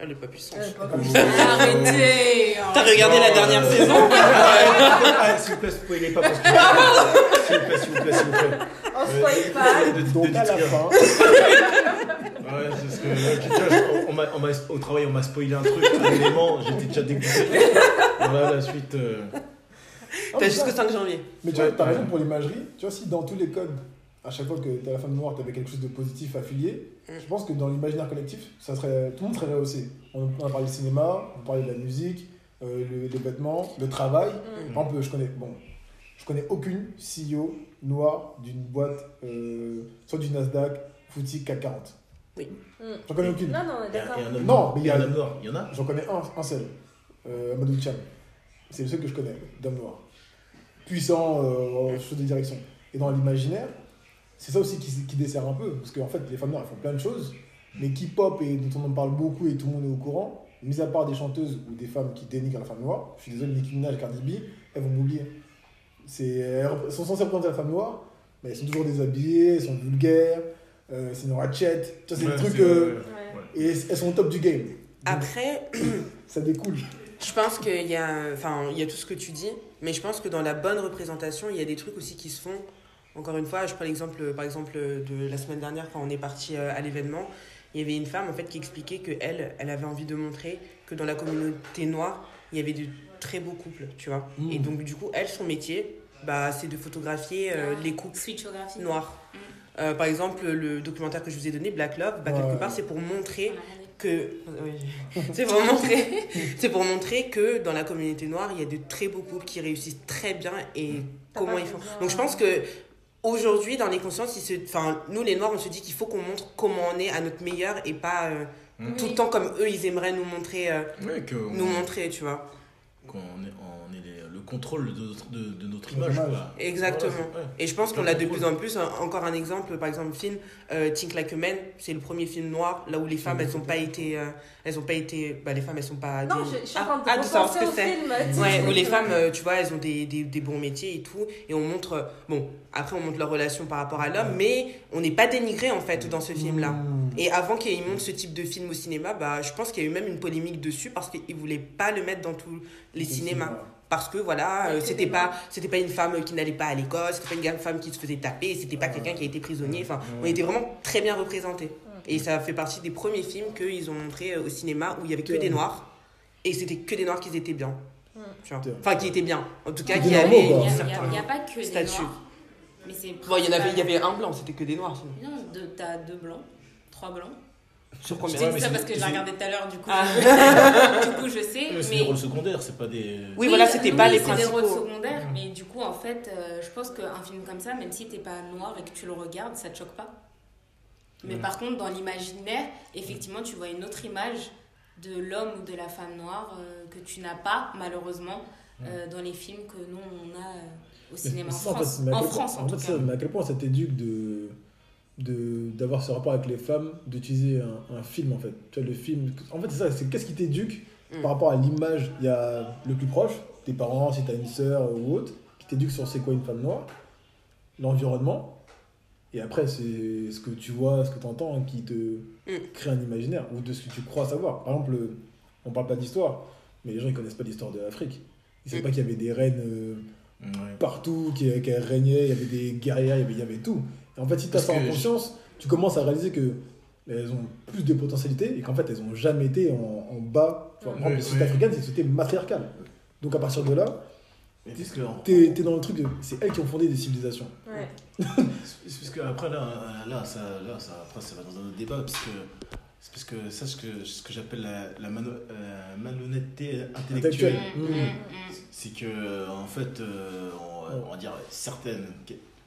S1: Elle est pas puissante.
S2: Elle est pas
S4: ça.
S3: Arrêtez
S1: T'as regardé la dernière saison
S5: Ah, s'il vous plaît, spoilez pas parce que. S'il vous plaît, s'il vous plaît, s'il vous plaît.
S2: On spoil pas.
S5: De-
S4: Donc à la fin,
S5: Ouais, c'est ce que. ouais, tu vois, je- on m'a- on m'a- au travail, on m'a spoilé un truc, un élément, j'étais déjà dégoûté. Voilà la suite. euh,
S4: Ah,
S1: T'as
S4: mais
S1: jusqu'au
S4: ça-
S1: 5 janvier.
S4: Mais tu vois, t'as raison pour l'imagerie. Tu vois, si dans tous les codes, à chaque fois que t'as la femme noire, t'avais quelque chose de positif affilié,
S1: Mm.
S4: je pense que dans l'imaginaire collectif, ça serait, tout le monde serait rehaussé. On, on a parlé du cinéma, on parlait de la musique, euh, le- les vêtements, le travail.
S2: Mm.
S4: Par exemple, je connais, bon, je connais aucune CEO noire d'une boîte, euh, soit du Nasdaq, Footy, CAC 40.
S2: Mm.
S4: J'en connais aucune.
S2: Non, non, d'accord.
S4: Non, mais il y
S5: y
S4: a-
S5: a un homme noir. Il y en a
S4: J'en connais un, un seul, euh, Amadou Cham. C'est le seul que je connais, d'homme noir. Puissant, euh, chose de direction. Et dans l'imaginaire, c'est ça aussi qui, qui dessert un peu. Parce qu'en fait, les femmes noires, elles font plein de choses, mais qui pop et dont on en parle beaucoup et tout le monde est au courant, mis à part des chanteuses ou des femmes qui dénigrent la femme noire, je suis désolé, Nicki Minaj, Cardi B, elles vont m'oublier. C'est- Elles sont censées représenter la femme noire, mais elles sont toujours déshabillées, elles sont vulgaires, euh, c'est une ratchet. Tu vois, c'est
S5: Ouais,
S4: des trucs.
S5: c'est-
S4: euh,
S2: Ouais.
S4: et elles sont au top du game. Donc,
S1: Après,
S4: ça découle.
S1: Je pense qu'il y a. Enfin, il y a tout ce que tu dis, mais je pense que dans la bonne représentation, il y a des trucs aussi qui se font. Encore une fois, je prends l'exemple, par exemple, de la semaine dernière quand on est parti euh, à l'événement. Il y avait une femme en fait qui expliquait que elle, elle avait envie de montrer que dans la communauté noire, il y avait de très beaux couples, tu vois.
S4: Mm.
S1: Et donc du coup, elle, son métier, bah, c'est de photographier euh,
S3: Ah.
S1: les couples noirs.
S3: Mm.
S1: Euh, par exemple, le documentaire que je vous ai donné, Black Love, bah,
S4: Ouais.
S1: quelque part, c'est pour montrer. Que oui. c'est pour montrer c'est pour montrer que dans la communauté noire il y a de très beaux couples qui réussissent très bien et comment ils font.
S2: besoin-
S1: donc je pense que aujourd'hui dans les consciences ils se enfin nous les noirs on se dit qu'il faut qu'on montre comment on est à notre meilleur et pas euh, tout le temps comme eux ils aimeraient nous montrer euh,
S5: que on-
S1: nous montrer tu vois.
S5: qu'on les- le contrôle de notre, de, de notre
S4: Notre
S5: image.
S4: image.
S5: quoi.
S1: Exactement.
S5: Voilà, c'est- ouais.
S1: Et je pense qu'on l'a de plus en plus. Un- Encore un exemple, par exemple, le film euh, Think Like a Man, c'est le premier film noir, là où les femmes, elles ont pas été. euh, elles ont pas été. Bah, les femmes, elles sont pas.
S2: Non,
S1: des-
S2: je, je suis
S1: Ah,
S2: en train de
S1: ah, savoir ce que c'est.
S2: film.
S1: Ouais, où les femmes, euh, tu vois, elles ont des, des, des bons métiers et tout. Et on montre. euh, Bon, après, on montre leur relation par rapport à l'homme, mais on n'est pas dénigré, en fait, dans ce film-là.
S4: Mmh.
S1: Et avant qu'ils montrent ce type de film au cinéma, bah, je pense qu'il y a eu même une polémique dessus parce qu'ils voulaient pas le mettre dans tous les cinémas. Parce que voilà, euh, c'était pas, c'était pas une femme qui n'allait pas à l'école, c'était pas une femme qui se faisait taper, c'était pas quelqu'un qui a été prisonnier. Enfin, on était vraiment très bien représentés. Et ça fait partie des premiers films qu'ils ont montré euh, au cinéma où il y avait que des noirs. Et c'était que des noirs qui étaient bien. Enfin, qui étaient bien. En tout cas,
S4: Qui
S1: avaient
S3: Il n'y a, pas que des
S1: statut.
S3: noirs. Mais c'est
S1: Bon, il y en avait, il y avait un blanc, c'était que des noirs. sinon.
S3: Non, deux- t'as deux blancs, trois blancs.
S1: Sur
S3: Je
S1: combien
S5: Ouais,
S3: dit
S5: mais
S3: ça parce que je l'ai regardé tout à l'heure, du coup,
S1: Ah.
S3: je... du coup je sais.
S5: Ouais, C'est
S3: mais...
S5: des rôles secondaires, c'est pas des.
S1: Oui, voilà, c'était pas les
S3: c'est des rôles
S1: principaux.
S3: secondaires, mais du coup, en fait, euh, je pense qu'un film comme ça, même si t'es pas noir et que tu le regardes, ça te choque pas. Mais
S5: Ouais.
S3: par contre, dans l'imaginaire, effectivement, tu vois une autre image de l'homme ou de la femme noire euh, que tu n'as pas, malheureusement, euh, dans les films que nous, on a euh, au cinéma en
S4: Mais ça, en fait,
S3: France.
S4: mais
S3: En
S4: quel
S3: France,
S4: point-
S3: en
S4: en
S3: tout
S4: fait,
S3: cas.
S4: ça, mais à quel point ça t'éduque de de- d'avoir ce rapport avec les femmes, d'utiliser un, un film en fait. Tu vois, le film. En fait, c'est ça, c'est qu'est-ce qui t'éduque
S1: Mm.
S4: par rapport à l'image. Il y a le plus proche, tes parents, si t'as une sœur ou autre, qui t'éduque sur c'est quoi une femme noire, l'environnement, et après, c'est ce que tu vois, ce que tu entends qui te
S1: Mm.
S4: crée un imaginaire, ou de ce que tu crois savoir. Par exemple, on parle pas d'histoire, mais les gens ils connaissent pas l'histoire de l'Afrique. Ils savent
S1: Mm.
S4: pas qu'il y avait des reines. euh,
S5: Ouais.
S4: partout, qui, qui régnaient, il y avait des guerrières, il y avait, il y avait tout. Et en fait, si tu as ça en conscience, tu commences à réaliser que elles ont plus de potentialité et qu'en fait, elles ont jamais été en, en bas. Enfin,
S5: Ouais,
S4: les sociétés
S5: ouais.
S4: africaines, c'est une société matriarcale. Donc à partir de là, t'es es dans le truc de. C'est elles qui ont fondé des civilisations.
S2: Ouais.
S5: parce que après là, là, ça, là ça, après, ça va dans un autre débat parce que c'est parce que ça ce que, ce que j'appelle la, la mano- euh, malhonnêteté intellectuelle.
S3: Mm,
S4: Mm.
S3: mm.
S5: C'est que en fait, euh, on, on va dire certaines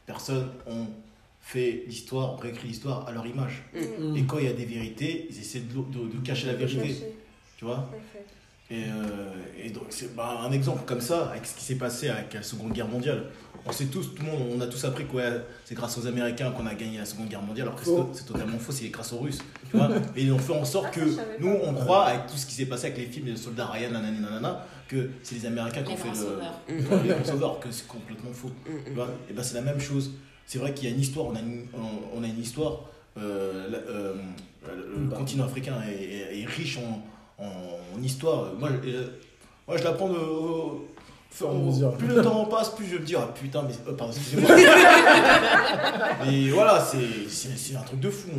S5: personnes ont fait l'histoire, réécrit l'histoire à leur image.
S1: Mm.
S5: Et quand il y a des vérités, ils essaient de, de- de cacher la vérité. Tu vois
S2: Parfait.
S5: Et, euh, et donc, c'est bah, un exemple comme ça, avec ce qui s'est passé avec la Seconde Guerre mondiale. On sait tous, tout le monde, on a tous appris que ouais, c'est grâce aux Américains qu'on a gagné la Seconde Guerre mondiale, alors que c'est- totalement faux, c'est grâce aux Russes. Tu vois et ils ont fait en sorte
S2: Ah,
S5: que nous, on croit, avec tout ce qui s'est passé avec les films, les soldats Ryan, nanani, nanana, que c'est les Américains qui ont fait le.
S1: Mm.
S5: Grands sauveurs, que c'est complètement faux.
S1: Mm,
S5: Tu
S1: mm.
S5: vois et ben c'est la même chose. C'est vrai qu'il y a une histoire, on a une, on, on a une histoire. euh, euh, le
S4: Bah.
S5: continent africain est, est- est riche en, en, histoire. Moi, je- euh, moi je l'apprends de. au-
S4: mesure.
S5: plus le temps passe, plus je me dis, ah putain, mais. euh, pardon, excusez-moi. mais voilà, c'est- un truc de fou.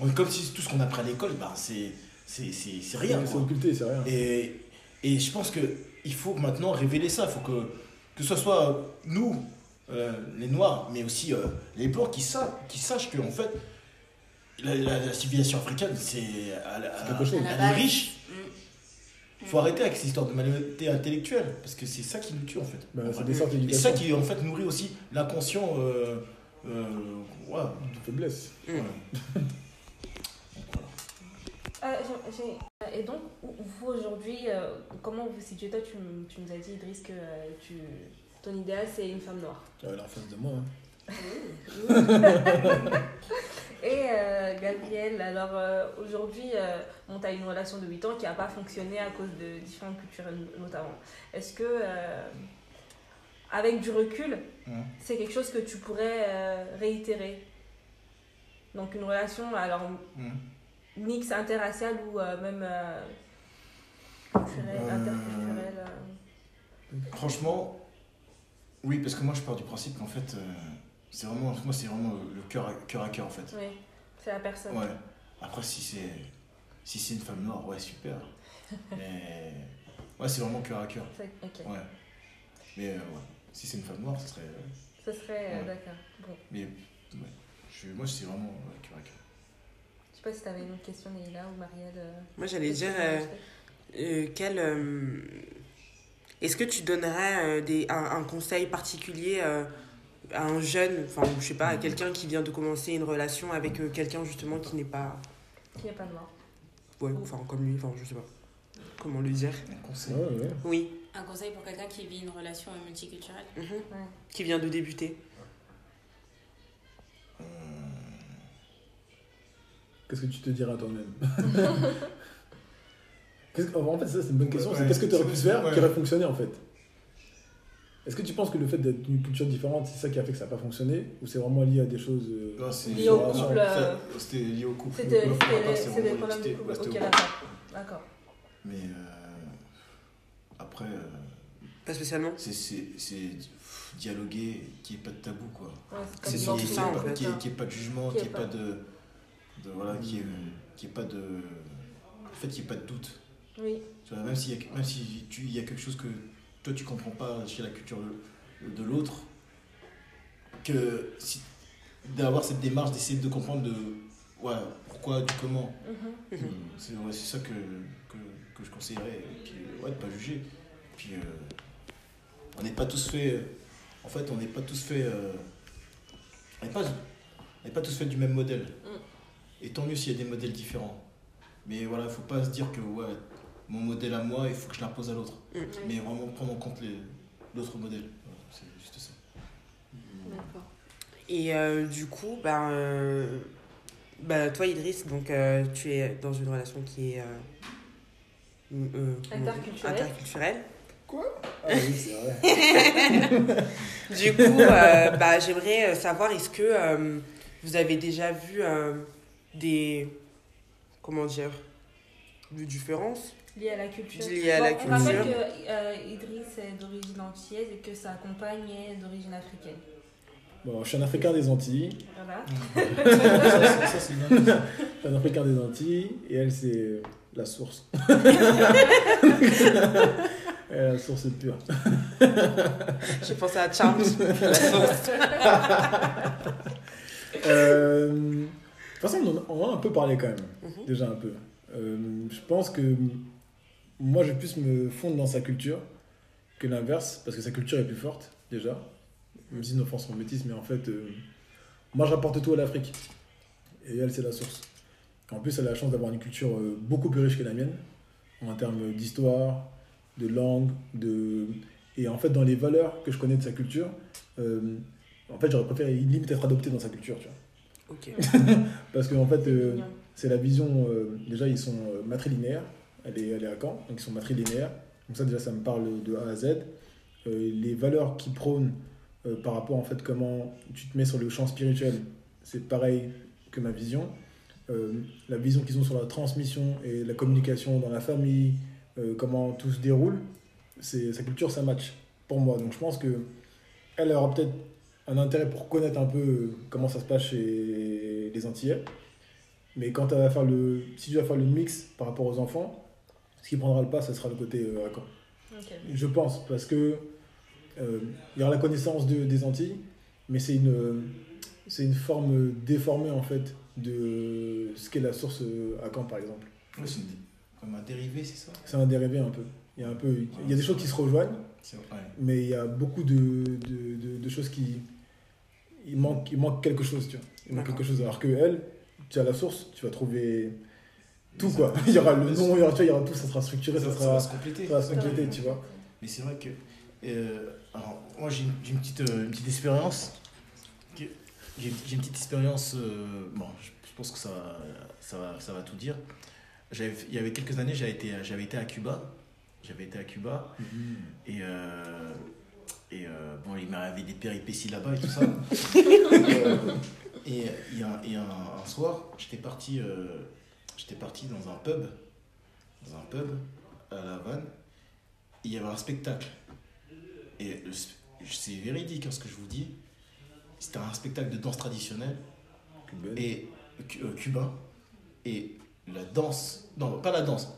S5: On, on- comme si tout ce qu'on apprend à l'école, ben, c'est rien.
S4: C'est occulté, c'est rien.
S5: Et, et je pense qu'il faut maintenant révéler ça. Il faut que, que ce soit nous, euh, les Noirs, mais aussi euh, les Blancs, qui, sa- qui sachent que en fait, la, la- la civilisation africaine, c'est elle- elle-
S4: quelque chose.
S5: elle
S3: À base.
S5: riche.
S3: Mm.
S5: Il faut arrêter avec cette histoire de malhonnêteté intellectuelle, parce que c'est ça qui nous tue en fait.
S4: Bah, c'est
S5: ça qui en fait nourrit aussi l'inconscient. Euh, euh, ouais,
S4: de faiblesse.
S1: Mm.
S2: Euh, Et donc, vous aujourd'hui, euh, comment vous vous situez? Toi, tu, m- tu nous as dit, Idriss, que euh, tu, ton idéal, c'est une femme noire.
S4: Tu en face de moi. hein.
S2: Et euh, Gabriel, alors euh, aujourd'hui, euh, on a une relation de 8 ans qui n'a pas fonctionné à cause de différentes cultures notamment. Est-ce que, euh, avec du recul,
S5: Mhm.
S2: c'est quelque chose que tu pourrais réitérer? Donc une relation, alors
S5: Mhm.
S2: mix interracial ou même culturel, interculturel euh?
S5: Franchement, oui, parce que moi je pars du principe qu'en fait, euh, c'est vraiment, moi c'est vraiment le, cœur, à, cœur à cœur en fait.
S2: Oui, c'est la personne.
S5: Ouais. Après, si c'est si c'est une femme noire, ouais, super. Mais ouais, c'est vraiment cœur à cœur. Ouais. Mais euh, ouais. si c'est une femme noire, ce serait. euh,
S2: Ce serait. euh,
S5: Ouais.
S2: D'accord. Bon.
S5: Mais ouais, je, moi, c'est vraiment ouais, cœur à cœur.
S2: Je sais pas si t'avais une autre question, Leïla ou Marielle. euh,
S1: Moi, j'allais dire, euh, euh, quel, euh, est-ce que tu donnerais euh, des, un, un conseil particulier euh, à un jeune, enfin, je sais pas, à quelqu'un qui vient de commencer une relation avec euh, quelqu'un justement qui n'est pas,
S2: Qui est pas noir
S1: ouais, enfin, comme lui, enfin, je sais pas, comment le dire?
S5: Un conseil.
S4: Ouais, ouais.
S1: Oui,
S3: Un conseil pour quelqu'un qui vit une relation multiculturelle
S1: mhm,
S2: Ouais.
S1: qui vient de débuter.
S4: Qu'est-ce que tu te diras toi-même? En fait, ça, c'est une bonne question.
S5: Ouais,
S4: c'est qu'est-ce que tu aurais pu faire
S5: ouais.
S4: qui aurait fonctionné en fait Est-ce que tu penses que le fait d'être d'une culture différente, c'est ça qui a fait que ça n'a pas fonctionné Ou c'est vraiment lié à des choses. euh,
S5: Non, c'est
S2: Lié au couple, euh,
S5: C'était lié au couple.
S2: C'était des
S5: vraiment-
S2: problèmes de
S5: c'était-
S2: couple. Ok, d'accord.
S5: Mais euh, après, euh,
S1: Pas spécialement.
S5: c'est c'est- c'est pff, dialoguer, qu'il n'y ait pas de tabou, quoi.
S2: Ouais, c'est
S1: surtout ça, en fait.
S5: Qu'il n'y ait, pas de jugement,
S2: Qu'il ait
S5: n'y ait pas
S2: pas-
S5: de. de voilà, qu'il n'y ait pas de. En fait, qu'il n'y ait pas de doute.
S2: Oui.
S5: Tu vois, même s'il y a, même si tu, il y a quelque chose que toi tu comprends pas chez la culture de, de l'autre, que si, d'avoir cette démarche d'essayer de comprendre de ouais, pourquoi, du comment.
S2: Mhm.
S1: Mhm.
S5: C'est ouais, ça que, que, que je conseillerais. Puis, ouais, de pas juger. Puis, euh, on n'est pas tous fait. En fait, on n'est pas tous fait. euh, on n'est pas, pas tous fait du même modèle.
S2: Mm.
S5: Et tant mieux s'il y a des modèles différents. Mais voilà, il faut pas se dire que ouais, mon modèle à moi, il faut que je l'impose à l'autre.
S1: Mm.
S5: Mais vraiment prendre en compte les- l'autre modèle. Voilà, c'est juste ça.
S2: D'accord.
S1: Et euh, du coup, bah, euh, bah, toi, Idriss, donc, euh, tu es dans une relation qui est euh, euh,
S2: Interculturelle.
S1: interculturelle.
S4: Ah oui, c'est vrai.
S1: Du coup, euh, bah, j'aimerais savoir, est-ce que euh, vous avez déjà vu euh, des, comment dire, des différences?
S2: Lié à la culture.
S1: Liées à la
S2: On rappelle que euh, Idriss est d'origine antillaise et que sa compagne est d'origine africaine.
S4: Bon, je suis un Africain des Antilles.
S2: Voilà.
S5: ça, ça, c'est bien.
S4: Je suis un Africain des Antilles. Et elle, c'est la source. Est la source pure.
S1: J'ai pensé à Charles. la sauce.
S4: Euh, de toute façon, on en a- on en a un peu parlé quand même.
S1: Mhm.
S4: Déjà un peu. Euh, je pense que moi, je vais plus me fondre dans sa culture que l'inverse, parce que sa culture est plus forte, déjà. Même si nos enfants sont métis, mais en fait, euh, moi, je rapporte tout à l'Afrique. Et elle, c'est la source. En plus, elle a la chance d'avoir une culture euh, beaucoup plus riche que la mienne, en termes d'histoire, de langue, de... Et en fait, dans les valeurs que je connais de sa culture, euh, en fait, j'aurais préféré limite être adopté dans sa culture, tu vois.
S1: Ok.
S4: Parce qu'en fait,
S2: C'est
S4: euh, la vision. euh, déjà, ils sont matrilinéaires. Elle est, à Caen, donc ils sont matrilinéaires. Donc, ça, déjà, ça me parle de A à Z. Euh, les valeurs qu'ils prônent euh, par rapport, en fait, comment tu te mets sur le champ spirituel, c'est pareil que ma vision. Euh, la vision qu'ils ont sur la transmission et la communication dans la famille, comment tout se déroule, c'est sa culture, ça match pour moi. Donc, je pense que elle aura peut-être un intérêt pour connaître un peu comment ça se passe chez les Antillais. Mais quand elle va faire le, si tu vas faire le mix par rapport aux enfants, ce qui prendra le pas, ce sera le côté euh, à Caen.
S2: Ok.
S4: Je pense, parce que euh, il y aura la connaissance de, des Antilles, mais c'est une, euh, c'est une forme déformée en fait de ce qu'est la source euh, à Caen par exemple.
S5: Ouais, c'est comme un dérivé, c'est ça?
S4: C'est un dérivé un peu. Il y a un peu, il y a des choses qui se rejoignent, mais il y a beaucoup de, de, de, de choses qui. Il manque, il manque quelque chose, tu vois. Il manque quelque chose. Alors que elle, tu as la source, tu vas trouver tout, quoi. Il y aura le nom, il y aura, tu vois, il y aura tout, ça sera structuré, ça,
S5: ça, ça
S4: sera,
S5: va se compléter.
S4: ça va se compléter, tu vois.
S5: Mais c'est vrai que. euh, alors, moi, j'ai une, j'ai une petite, euh, une petite expérience. J'ai j'ai une petite expérience. euh, bon, je, je pense que ça, va- ça, va, ça va tout dire. J'avais- Il y avait quelques années, j'avais été, j'avais été à Cuba. J'avais été à Cuba. Et, euh, et euh, bon, il m'arrivait des péripéties là-bas et tout ça. Et il y a, a un, un soir, j'étais parti, euh, j'étais parti dans un pub, dans un pub à La Havane. et Il y avait un spectacle. Et c'est véridique hein, ce que je vous dis. C'était un spectacle de danse traditionnelle et cu- euh, cubain. Et la danse, non, pas la danse,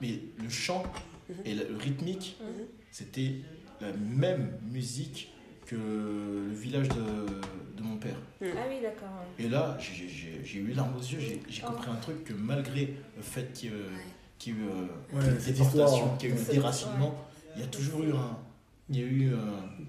S5: mais le chant et le, le rythmique,
S1: Mhm.
S5: c'était la même musique que le village de, de mon père.
S3: Ah oui, d'accord.
S5: Et là, j'ai- j'ai j'ai eu larmes aux yeux, j'ai j'ai
S3: Oh.
S5: compris un truc que malgré le fait qu'il y ait, euh, qu'il y ait eu
S4: Ouais,
S5: une déportation, qu'il y a eu déracinement, il y a toujours eu un. Il y a eu. euh,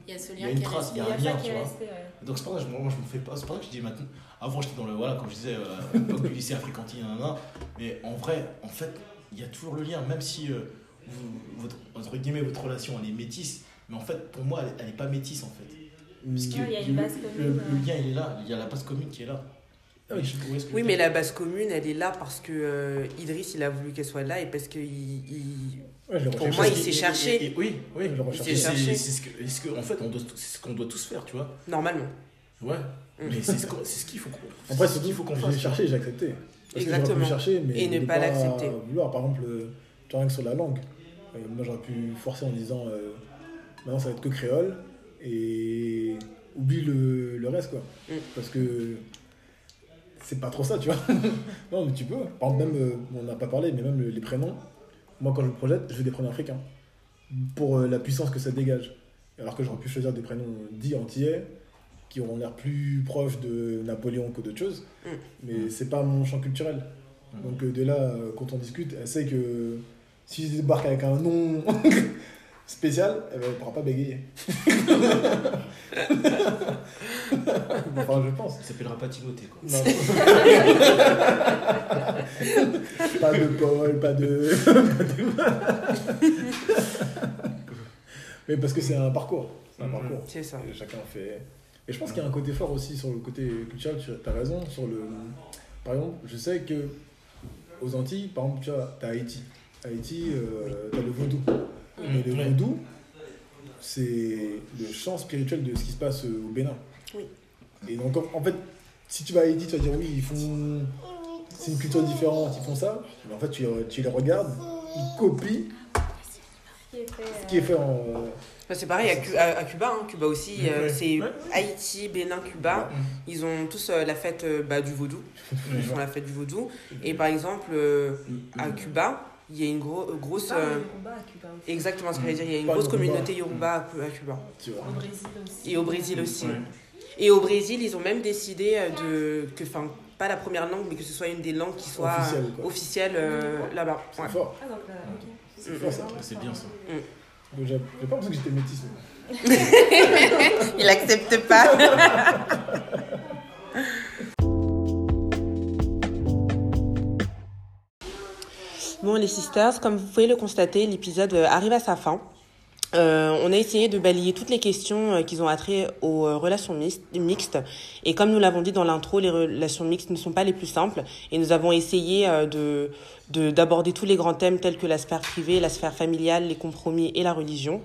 S3: Il y a ce
S5: Il y a une trace, il y a un lien,
S3: qui
S5: tu vois.
S3: resté, ouais.
S5: Donc c'est pour ça que je- moi, je me fais pas. C'est pour ça que je dis maintenant. Avant j'étais dans le. Voilà, comme je disais, euh, l'époque du lycée nanana. mais en vrai, en fait, il y a toujours le lien, même si euh, vous, votre, entre guillemets, votre relation elle est métisse, mais en fait, pour moi, elle, elle est pas métisse en fait. Parce que
S3: il y a une
S5: le-
S3: base
S5: le,
S3: commune,
S5: le lien il est là, il y a la base commune qui est là.
S4: Ah oui.
S5: Que
S1: mais la base commune, elle est là parce que euh, Idriss, il a voulu qu'elle soit là et parce que il, il-
S4: Ouais,
S1: Pour
S4: recherché.
S1: moi, il s'est cherché.
S5: et- et- oui, oui.
S4: Recherché.
S1: s'est
S5: c'est
S1: cherché.
S5: c'est ce que, ce que- en fait, on doit, c'est ce qu'on doit tous faire, tu vois.
S1: normalement.
S5: Ouais.
S1: Mm.
S5: Mais c'est ce qu'on- c'est ce qu'il faut qu'on
S4: Après,
S5: c'est ce
S4: surtout,
S5: qu'il faut qu'on fasse.
S4: l'ai cherché, j'ai accepté. Parce
S1: Exactement.
S4: le chercher, mais
S1: Et ne pas l'accepter.
S4: Par exemple, tu vois, rien que sur la langue. Euh, moi, j'aurais pu forcer en disant euh, maintenant, ça va être que créole et oublie le, le reste, quoi.
S1: Mm.
S4: Parce que c'est pas trop ça, tu vois. non, mais tu peux. Par exemple, même, euh, on n'a pas parlé, mais même le- les prénoms. Moi, quand je me projette, je veux des prénoms africains. Pour euh, la puissance que ça dégage. Alors que j'aurais pu choisir des prénoms dits antillais qui auront l'air plus proches de Napoléon que d'autres choses.
S1: Mm.
S4: Mais c'est pas mon champ culturel.
S5: Mm.
S4: Donc euh, de là, euh, quand on discute, elle sait que si je débarque avec un nom spécial, elle ne pourra pas bégayer. enfin, je pense.
S5: Ça s'appellera pas Timothée, quoi.
S4: Non. pas de Paul, pas de. Mais parce que c'est un parcours. C'est un
S5: Mhm.
S4: parcours.
S1: C'est ça.
S4: Et chacun fait. Et je pense qu'il y a un côté fort aussi sur le côté culturel, tu as raison. Sur le... Par exemple, je sais que aux Antilles, par exemple, tu vois, as Haïti. Haïti, euh, tu as le vaudou. Mais le
S5: Ouais.
S4: vaudou, c'est le champ spirituel de ce qui se passe euh, au Bénin.
S1: Oui.
S4: Et donc, en- fait, si tu vas à Haïti, tu vas dire oui, ils font. C'est une culture différente, ils font ça. Mais en fait, tu, tu les regardes, ils copient ce qui est fait en.
S1: Bah, c'est pareil à, Cu- à- à Cuba. hein. Cuba aussi, euh,
S5: Ouais.
S1: c'est. Haïti, Bénin, Cuba. Ils ont tous euh, la fête euh, bah, du vaudou. Ils font la fête du vaudou. Et par exemple, euh, à Cuba, il y a une gros- euh, grosse. Euh,
S3: le Yoruba à Cuba aussi.
S1: exactement ce que j'allais dire. Il y a une
S4: Pas
S1: grosse
S4: Yoruba.
S1: communauté Yoruba à à Cuba.
S4: tu vois.
S3: Au Brésil aussi.
S1: Et au Brésil aussi.
S5: Ouais.
S1: Et au Brésil, ils ont même décidé euh, de que, enfin, pas la première langue, mais que ce soit une des langues qui soit
S4: Officielle,
S1: euh, là-bas.
S4: C'est
S1: Ouais.
S4: fort.
S3: Ah, donc là, ok.
S4: C'est fort ça.
S5: C'est bien ça.
S4: Donc, J'ai pas l'impression que j'étais métis. mais-
S1: Il accepte pas. Bon, les sisters, comme vous pouvez le constater, l'épisode euh, arrive à sa fin. Euh, on a essayé de balayer toutes les questions euh, qui ont attrait aux euh, relations mixtes. Et comme nous l'avons dit dans l'intro, les relations mixtes ne sont pas les plus simples. Et nous avons essayé de- d'aborder tous les grands thèmes tels que la sphère privée, la sphère familiale, les compromis et la religion.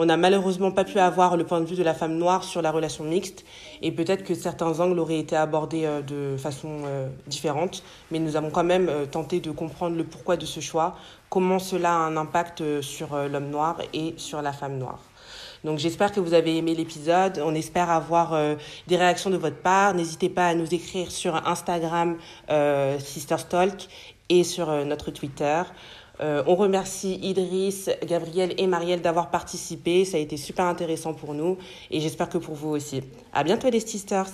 S1: On n'a malheureusement pas pu avoir le point de vue de la femme noire sur la relation mixte et peut-être que certains angles auraient été abordés euh, de façon euh, différente, mais nous avons quand même euh, tenté de comprendre le pourquoi de ce choix, comment cela a un impact sur l'homme noir et sur la femme noire. Donc j'espère que vous avez aimé l'épisode. On espère avoir des réactions de votre part. N'hésitez pas à nous écrire sur Instagram euh, Sisterstalk et sur notre Twitter. Euh, on remercie Idriss, Gabriel et Marielle d'avoir participé. Ça a été super intéressant pour nous et j'espère que pour vous aussi. À bientôt les sisters.